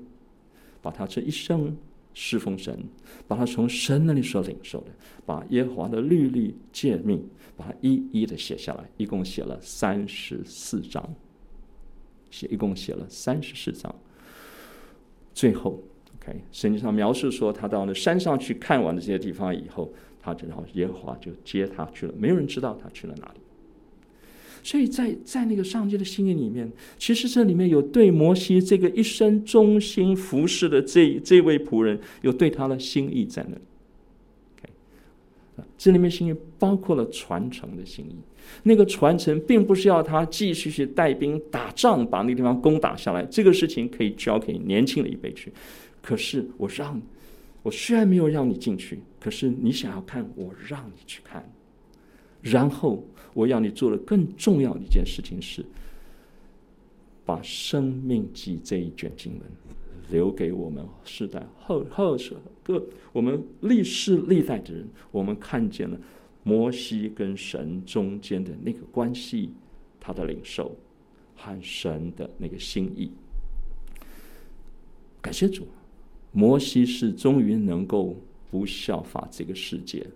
B: 把他这一生侍奉神，把他从神那里所领受的，把耶和华的律例诫命，把它一一的写下来，一共写了三十四章，写一共写了三十四章。最后，OK，圣经上描述说，他到了山上去看完了这些地方以后，他然后耶和华就接他去了，没有人知道他去了哪里。所以在在那个上帝的心意里面，其实这里面有对摩西这个一生忠心服侍的这这位仆人，有对他的心意在那里。这里面心意包括了传承的心意。那个传承并不是要他继续去带兵打仗，把那个地方攻打下来，这个事情可以交给年轻的一辈去。可是我让，我虽然没有让你进去，可是你想要看，我让你去看，然后。我要你做的更重要的一件事情是，把《生命记》这一卷经文留给我们世代后后世各我们历世历代的人，我们看见了摩西跟神中间的那个关系，他的领受和神的那个心意。感谢主，摩西是终于能够不效法这个世界。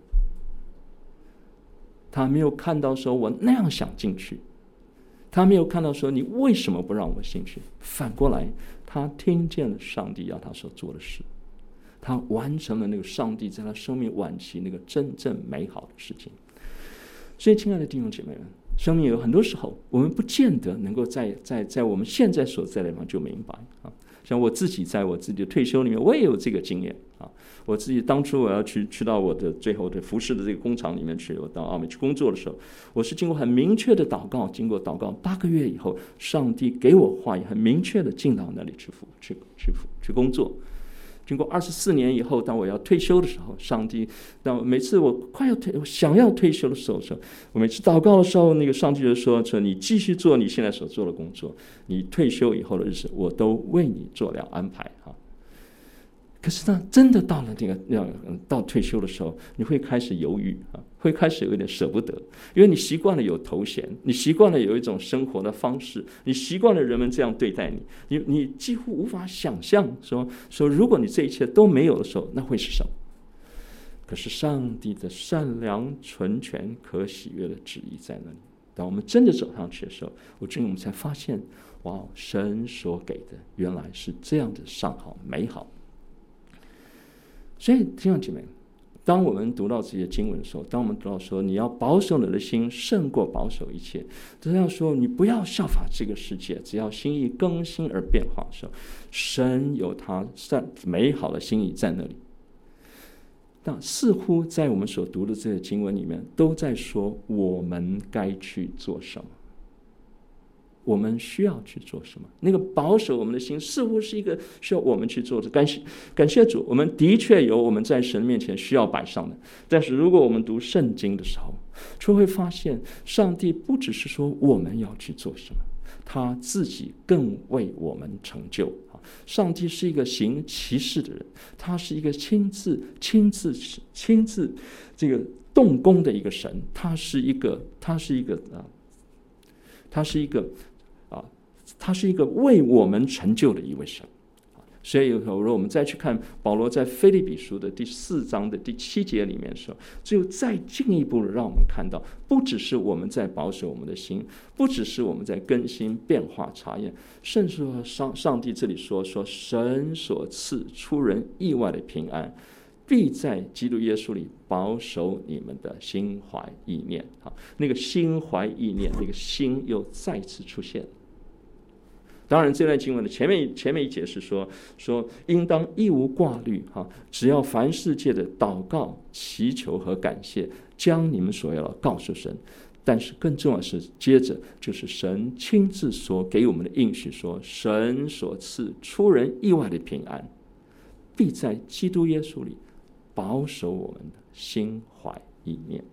B: 他没有看到说，我那样想进去；他没有看到说，你为什么不让我进去？反过来，他听见了上帝要他所做的事，他完成了那个上帝在他生命晚期那个真正美好的事情。所以，亲爱的弟兄姐妹们，生命有很多时候，我们不见得能够在在在我们现在所在的地方就明白啊。像我自己在我自己的退休里面，我也有这个经验啊。我自己当初我要去去到我的最后的服饰的这个工厂里面去，我到澳门去工作的时候，我是经过很明确的祷告，经过祷告八个月以后，上帝给我话语，很明确的进到那里去服去去服去工作。经过二十四年以后，当我要退休的时候，上帝当每次我快要退，我想要退休的时候，说，我每次祷告的时候，那个上帝就说：“说你继续做你现在所做的工作，你退休以后的日子，我都为你做了安排。”哈。可是呢，真的到了这个要到退休的时候，你会开始犹豫啊，会开始有点舍不得，因为你习惯了有头衔，你习惯了有一种生活的方式，你习惯了人们这样对待你，你你几乎无法想象说说如果你这一切都没有的时候，那会是什么？可是上帝的善良、纯全、可喜悦的旨意在那里。当我们真的走上去的时候，我觉得我们才发现，哇，神所给的原来是这样的上好美好。所以，弟兄姐妹，当我们读到这些经文的时候，当我们读到说你要保守你的心胜过保守一切，这样说你不要效法这个世界，只要心意更新而变化的时候，神有他善美好的心意在那里。但似乎在我们所读的这些经文里面，都在说我们该去做什么。我们需要去做什么？那个保守我们的心，似乎是一个需要我们去做的。感谢感谢主，我们的确有我们在神面前需要摆上的。但是如果我们读圣经的时候，就会发现，上帝不只是说我们要去做什么，他自己更为我们成就！上帝是一个行其事的人，他是一个亲自亲自亲自这个动工的一个神，他是一个他是一个啊，他是一个。他是一个为我们成就的一位神，所以有时候，如果我们再去看保罗在腓立比书的第四章的第七节里面说，只有再进一步的让我们看到，不只是我们在保守我们的心，不只是我们在更新变化查验，甚至说上上帝这里说说神所赐出人意外的平安，必在基督耶稣里保守你们的心怀意念。好，那个心怀意念，那个心又再次出现。当然，这段经文的前面前面一节是说说，应当一无挂虑哈，只要凡世界的祷告、祈求和感谢，将你们所要的告诉神。但是更重要的是，接着就是神亲自所给我们的应许说，神所赐出人意外的平安，必在基督耶稣里保守我们的心怀意念。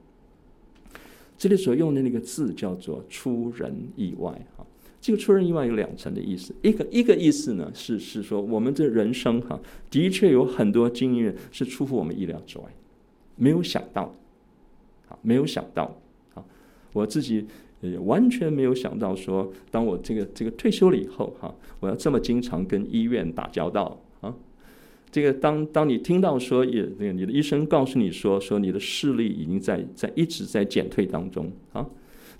B: 这里所用的那个字叫做“出人意外”哈。这个出人意外有两层的意思，一个一个意思呢是是说我们这人生哈，的确有很多经验是出乎我们意料之外，没有想到，啊，没有想到，啊，我自己也完全没有想到说，当我这个这个退休了以后哈，我要这么经常跟医院打交道。啊，这个当当你听到说也那个你的医生告诉你说说你的视力已经在在一直在减退当中。啊。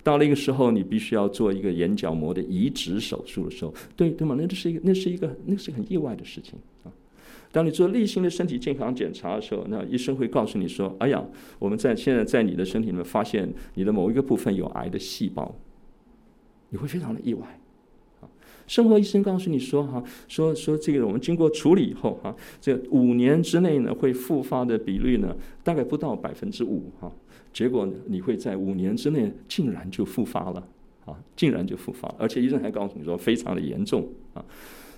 B: 到那个时候，你必须要做一个眼角膜的移植手术的时候，对对吗？那这是一个，那是一个，那是很意外的事情啊。当你做例行的身体健康检查的时候，那医生会告诉你说：“哎呀，我们在现在在你的身体里面发现你的某一个部分有癌的细胞。”你会非常的意外啊。生活医生告诉你说：“哈，说说这个我们经过处理以后，哈，这五年之内呢会复发的比率呢大概不到百分之五，哈。”结果呢，你会在五年之内竟然就复发了啊！竟然就复发，而且医生还告诉你说非常的严重啊！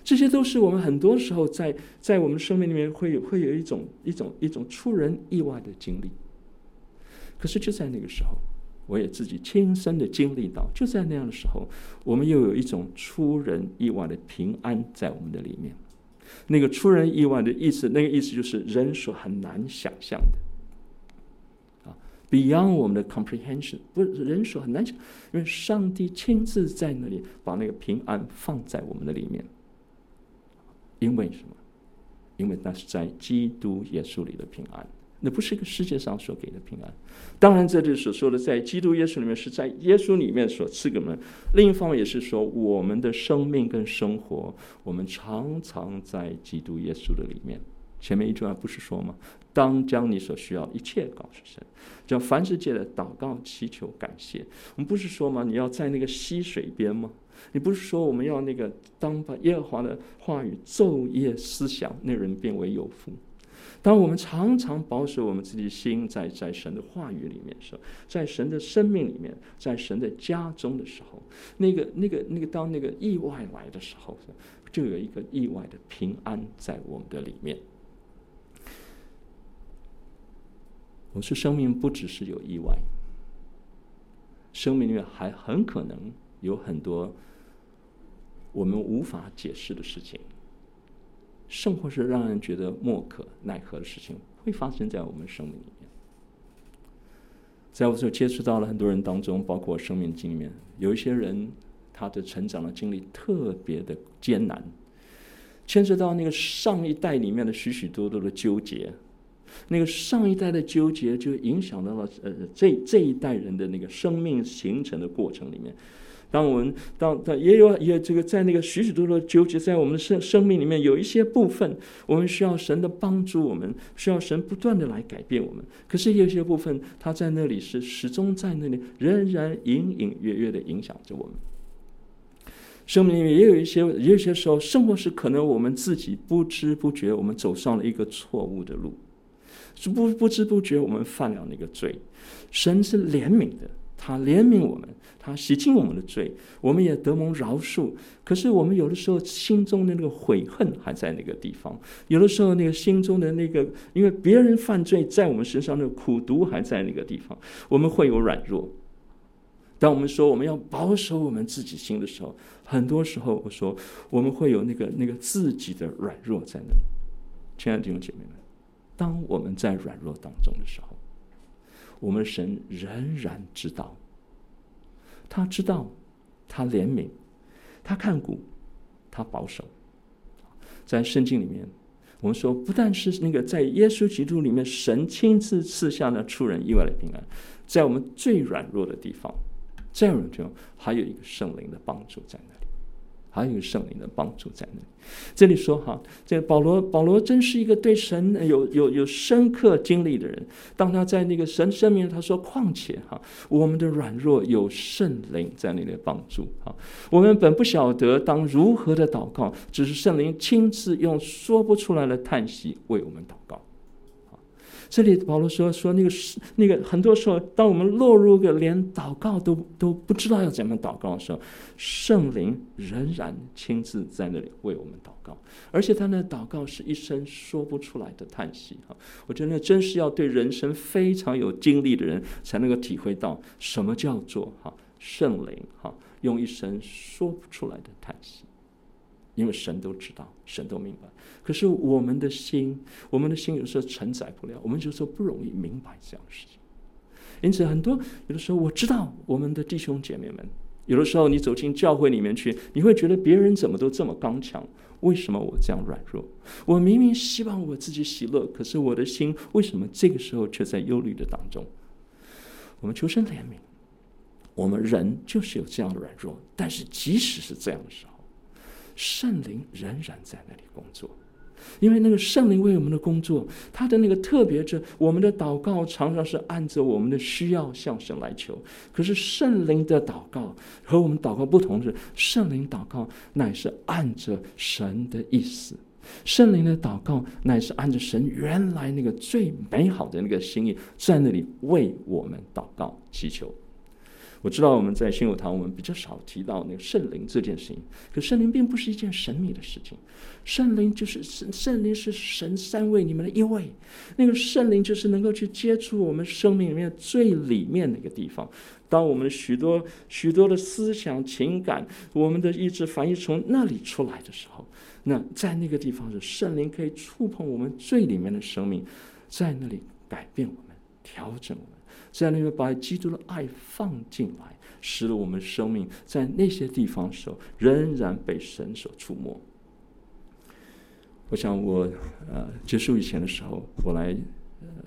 B: 这些都是我们很多时候在在我们生命里面会有会有一种一种一种出人意外的经历。可是就在那个时候，我也自己亲身的经历到，就在那样的时候，我们又有一种出人意外的平安在我们的里面。那个出人意外的意思，那个意思就是人所很难想象的。Beyond 我们的 comprehension，不是人所很难想，因为上帝亲自在那里把那个平安放在我们的里面。因为什么？因为那是在基督耶稣里的平安，那不是一个世界上所给的平安。当然，这里所说的在基督耶稣里面，是在耶稣里面所赐给我们。另一方面，也是说我们的生命跟生活，我们常常在基督耶稣的里面。前面一句话不是说吗？当将你所需要一切告诉神，叫凡事借着祷告、祈求、感谢。我们不是说吗？你要在那个溪水边吗？你不是说我们要那个当把耶和华的话语昼夜思想，那人变为有福。当我们常常保守我们自己心在在神的话语里面时候，在神的生命里面，在神的家中的时候，那个那个那个当那个意外来的时候，就有一个意外的平安在我们的里面。我说，生命不只是有意外，生命里面还很可能有很多我们无法解释的事情，甚或是让人觉得莫可奈何的事情，会发生在我们生命里面。在我所接触到了很多人当中，包括生命经里面，有一些人他的成长的经历特别的艰难，牵涉到那个上一代里面的许许多多的纠结。那个上一代的纠结，就影响到了呃这这一代人的那个生命形成的过程里面。当我们当当也有也这个在那个许许多多纠结，在我们的生生命里面有一些部分，我们需要神的帮助，我们需要神不断的来改变我们。可是有些部分，它在那里是始终在那里，仍然隐隐约约的影响着我们。生命里面也有一些，也有些时候，生活是可能我们自己不知不觉，我们走上了一个错误的路。不不知不觉，我们犯了那个罪。神是怜悯的，他怜悯我们，他洗净我们的罪，我们也得蒙饶恕。可是我们有的时候心中的那个悔恨还在那个地方，有的时候那个心中的那个，因为别人犯罪在我们身上的苦毒还在那个地方，我们会有软弱。当我们说我们要保守我们自己心的时候，很多时候我说我们会有那个那个自己的软弱在那里。亲爱的弟兄姐妹们。当我们在软弱当中的时候，我们神仍然知道，他知道，他怜悯，他看顾，他保守。在圣经里面，我们说，不但是那个在耶稣基督里面，神亲自赐下那出人意外的平安，在我们最软弱的地方，这样的地方还有一个圣灵的帮助在那。还有圣灵的帮助在那里。这里说哈，这个保罗保罗真是一个对神有有有深刻经历的人。当他在那个神生命，他说：“况且哈，我们的软弱有圣灵在那里帮助哈。我们本不晓得当如何的祷告，只是圣灵亲自用说不出来的叹息为我们祷告。”这里保罗说说那个是那个很多时候，当我们落入个连祷告都都不知道要怎么祷告的时候，圣灵仍然亲自在那里为我们祷告，而且他那祷告是一声说不出来的叹息哈！我觉得那真是要对人生非常有经历的人才能够体会到什么叫做哈圣灵哈用一声说不出来的叹息。因为神都知道，神都明白。可是我们的心，我们的心有时候承载不了，我们有时候不容易明白这样的事情。因此，很多有的时候，我知道我们的弟兄姐妹们，有的时候你走进教会里面去，你会觉得别人怎么都这么刚强，为什么我这样软弱？我明明希望我自己喜乐，可是我的心为什么这个时候却在忧虑的当中？我们求神怜悯，我们人就是有这样的软弱。但是即使是这样的时候，圣灵仍然在那里工作，因为那个圣灵为我们的工作，他的那个特别是，我们的祷告常常是按着我们的需要向神来求。可是圣灵的祷告和我们祷告不同是，圣灵祷告乃是按着神的意思，圣灵的祷告乃是按着神原来那个最美好的那个心意，在那里为我们祷告祈求。我知道我们在新友堂，我们比较少提到那个圣灵这件事情。可圣灵并不是一件神秘的事情，圣灵就是圣灵是神三位里面的一位。那个圣灵就是能够去接触我们生命里面最里面的一个地方。当我们许多许多的思想、情感，我们的意志反应从那里出来的时候，那在那个地方是圣灵可以触碰我们最里面的生命，在那里改变我们、调整我们。在那个把基督的爱放进来，使得我们生命在那些地方的时候，仍然被神所触摸。我想我呃结束以前的时候，我来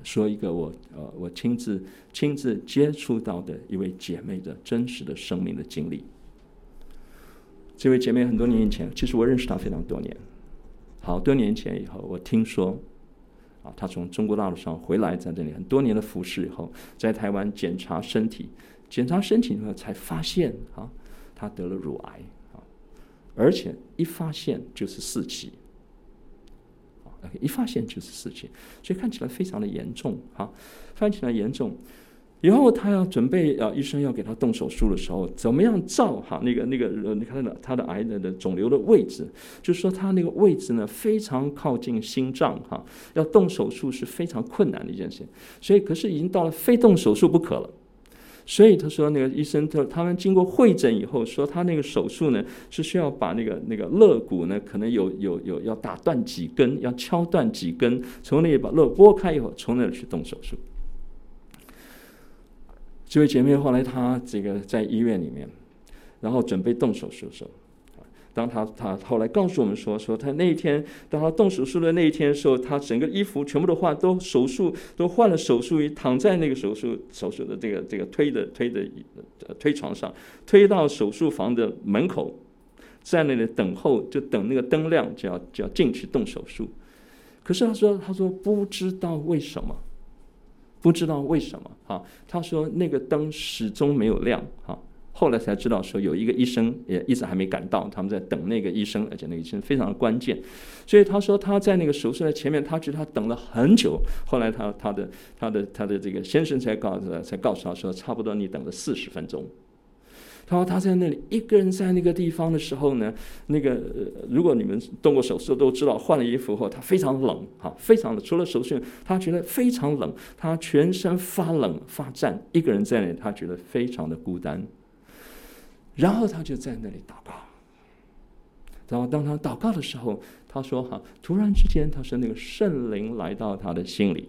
B: 说一个我呃我亲自亲自接触到的一位姐妹的真实的生命的经历。这位姐妹很多年以前，其实我认识她非常多年，好多年前以后，我听说。啊，他从中国大陆上回来，在这里很多年的服侍以后，在台湾检查身体，检查身体以后才发现啊，他得了乳癌啊，而且一发现就是四期，啊，一发现就是四期，所以看起来非常的严重啊，看起来严重。以后他要准备啊，医生要给他动手术的时候，怎么样照哈那个那个呃你看他的他的癌的的肿瘤的位置，就是说他那个位置呢非常靠近心脏哈，要动手术是非常困难的一件事情，所以可是已经到了非动手术不可了，所以他说那个医生他他们经过会诊以后说他那个手术呢是需要把那个那个肋骨呢可能有有有要打断几根，要敲断几根，从那里把肋剥开以后，从那里去动手术。这位姐妹后来她这个在医院里面，然后准备动手术的时候，当她她后来告诉我们说，说她那一天，当她动手术的那一天的时候，她整个衣服全部都换，都手术都换了手术衣，躺在那个手术手术的这个这个推的推的推床上，推到手术房的门口，在那里等候，就等那个灯亮，就要就要进去动手术。可是她说，她说不知道为什么。不知道为什么哈，他说那个灯始终没有亮哈，后来才知道说有一个医生也一直还没赶到，他们在等那个医生，而且那个医生非常的关键，所以他说他在那个手术台前面，他觉得他等了很久，后来他他的他的他的这个先生才告诉才告诉他说，差不多你等了四十分钟。他说他在那里一个人在那个地方的时候呢，那个如果你们动过手术都知道，换了衣服后他非常冷哈，非常的除了手术，他觉得非常冷，他全身发冷发颤，一个人在那里，他觉得非常的孤单。然后他就在那里祷告，然后当他祷告的时候，他说哈，突然之间，他说那个圣灵来到他的心里。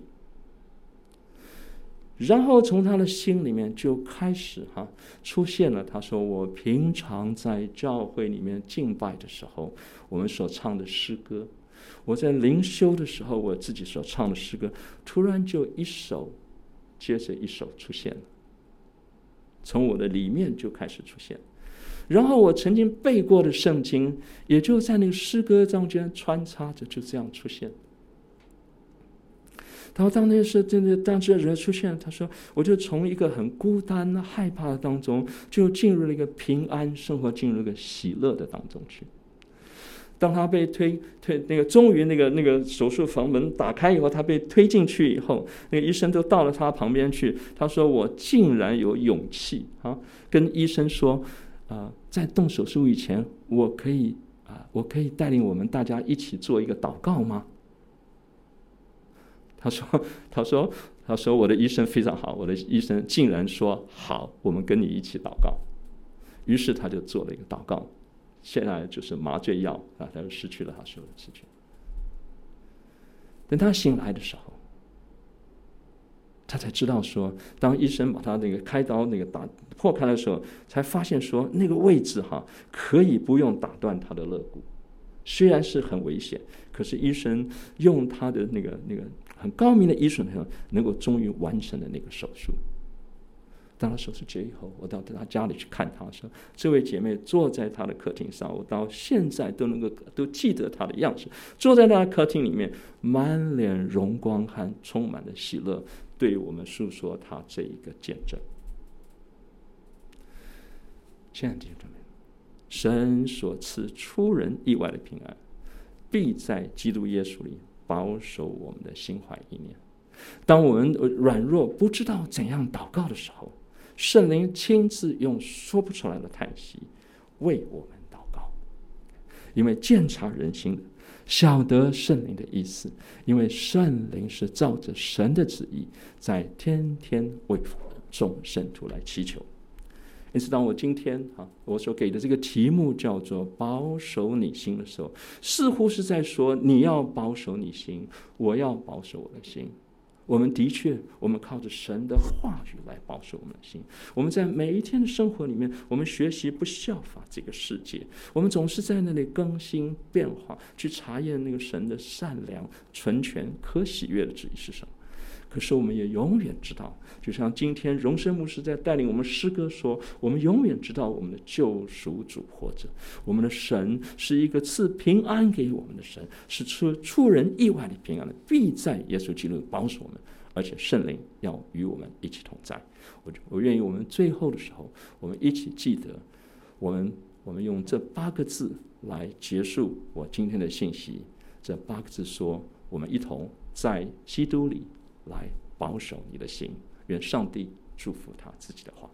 B: 然后从他的心里面就开始哈出现了。他说：“我平常在教会里面敬拜的时候，我们所唱的诗歌；我在灵修的时候，我自己所唱的诗歌，突然就一首接着一首出现了，从我的里面就开始出现。然后我曾经背过的圣经，也就在那个诗歌中间穿插着，就这样出现。他说当那时真的当这人出现，他说：“我就从一个很孤单、害怕的当中，就进入了一个平安生活，进入了一个喜乐的当中去。”当他被推推那个，终于那个那个手术房门打开以后，他被推进去以后，那个医生都到了他旁边去。他说：“我竟然有勇气啊，跟医生说，啊、在动手术以前，我可以啊、我可以带领我们大家一起做一个祷告吗？”他说：“他说他说我的医生非常好，我的医生竟然说好，我们跟你一起祷告。”于是他就做了一个祷告。现在就是麻醉药啊，他就失去了他所有的知觉。等他醒来的时候，他才知道说，当医生把他那个开刀那个打破开的时候，才发现说那个位置哈可以不用打断他的肋骨，虽然是很危险，可是医生用他的那个那个很高明的医术，能够终于完成了那个手术。当他手术结以后，我到他家里去看他说，这位姐妹坐在他的客厅上，我到现在都能够都记得她的样子，坐在他的客厅里面，满脸荣光和充满了喜乐，对我们诉说他这一个见证。亲爱的弟兄们，神所赐出人意外的平安，必在基督耶稣里保守我们的心怀意念。当我们软弱不知道怎样祷告的时候，圣灵亲自用说不出来的叹息为我们祷告，因为鉴察人心，晓得圣灵的意思，因为圣灵是照着神的旨意，在天天为众圣徒来祈求。因此，当我今天啊，我所给的这个题目叫做“保守你心”的时候，似乎是在说你要保守你心，我要保守我的心。我们的确，我们靠着神的话语来保守我们的心。我们在每一天的生活里面，我们学习不效法这个世界。我们总是在那里更新变化，去查验那个神的善良、纯全、可喜悦的旨意是什么。可是我们也永远知道，就像今天荣生牧师在带领我们诗歌说，我们永远知道我们的救赎主活着，我们的神是一个赐平安给我们的神，是出出人意外的平安的，必在耶稣基督保守我们，而且圣灵要与我们一起同在。我我愿意我们最后的时候，我们一起记得，我们我们用这八个字来结束我今天的信息。这八个字说，我们一同在基督里。来保守你的心，愿上帝祝福他自己的话。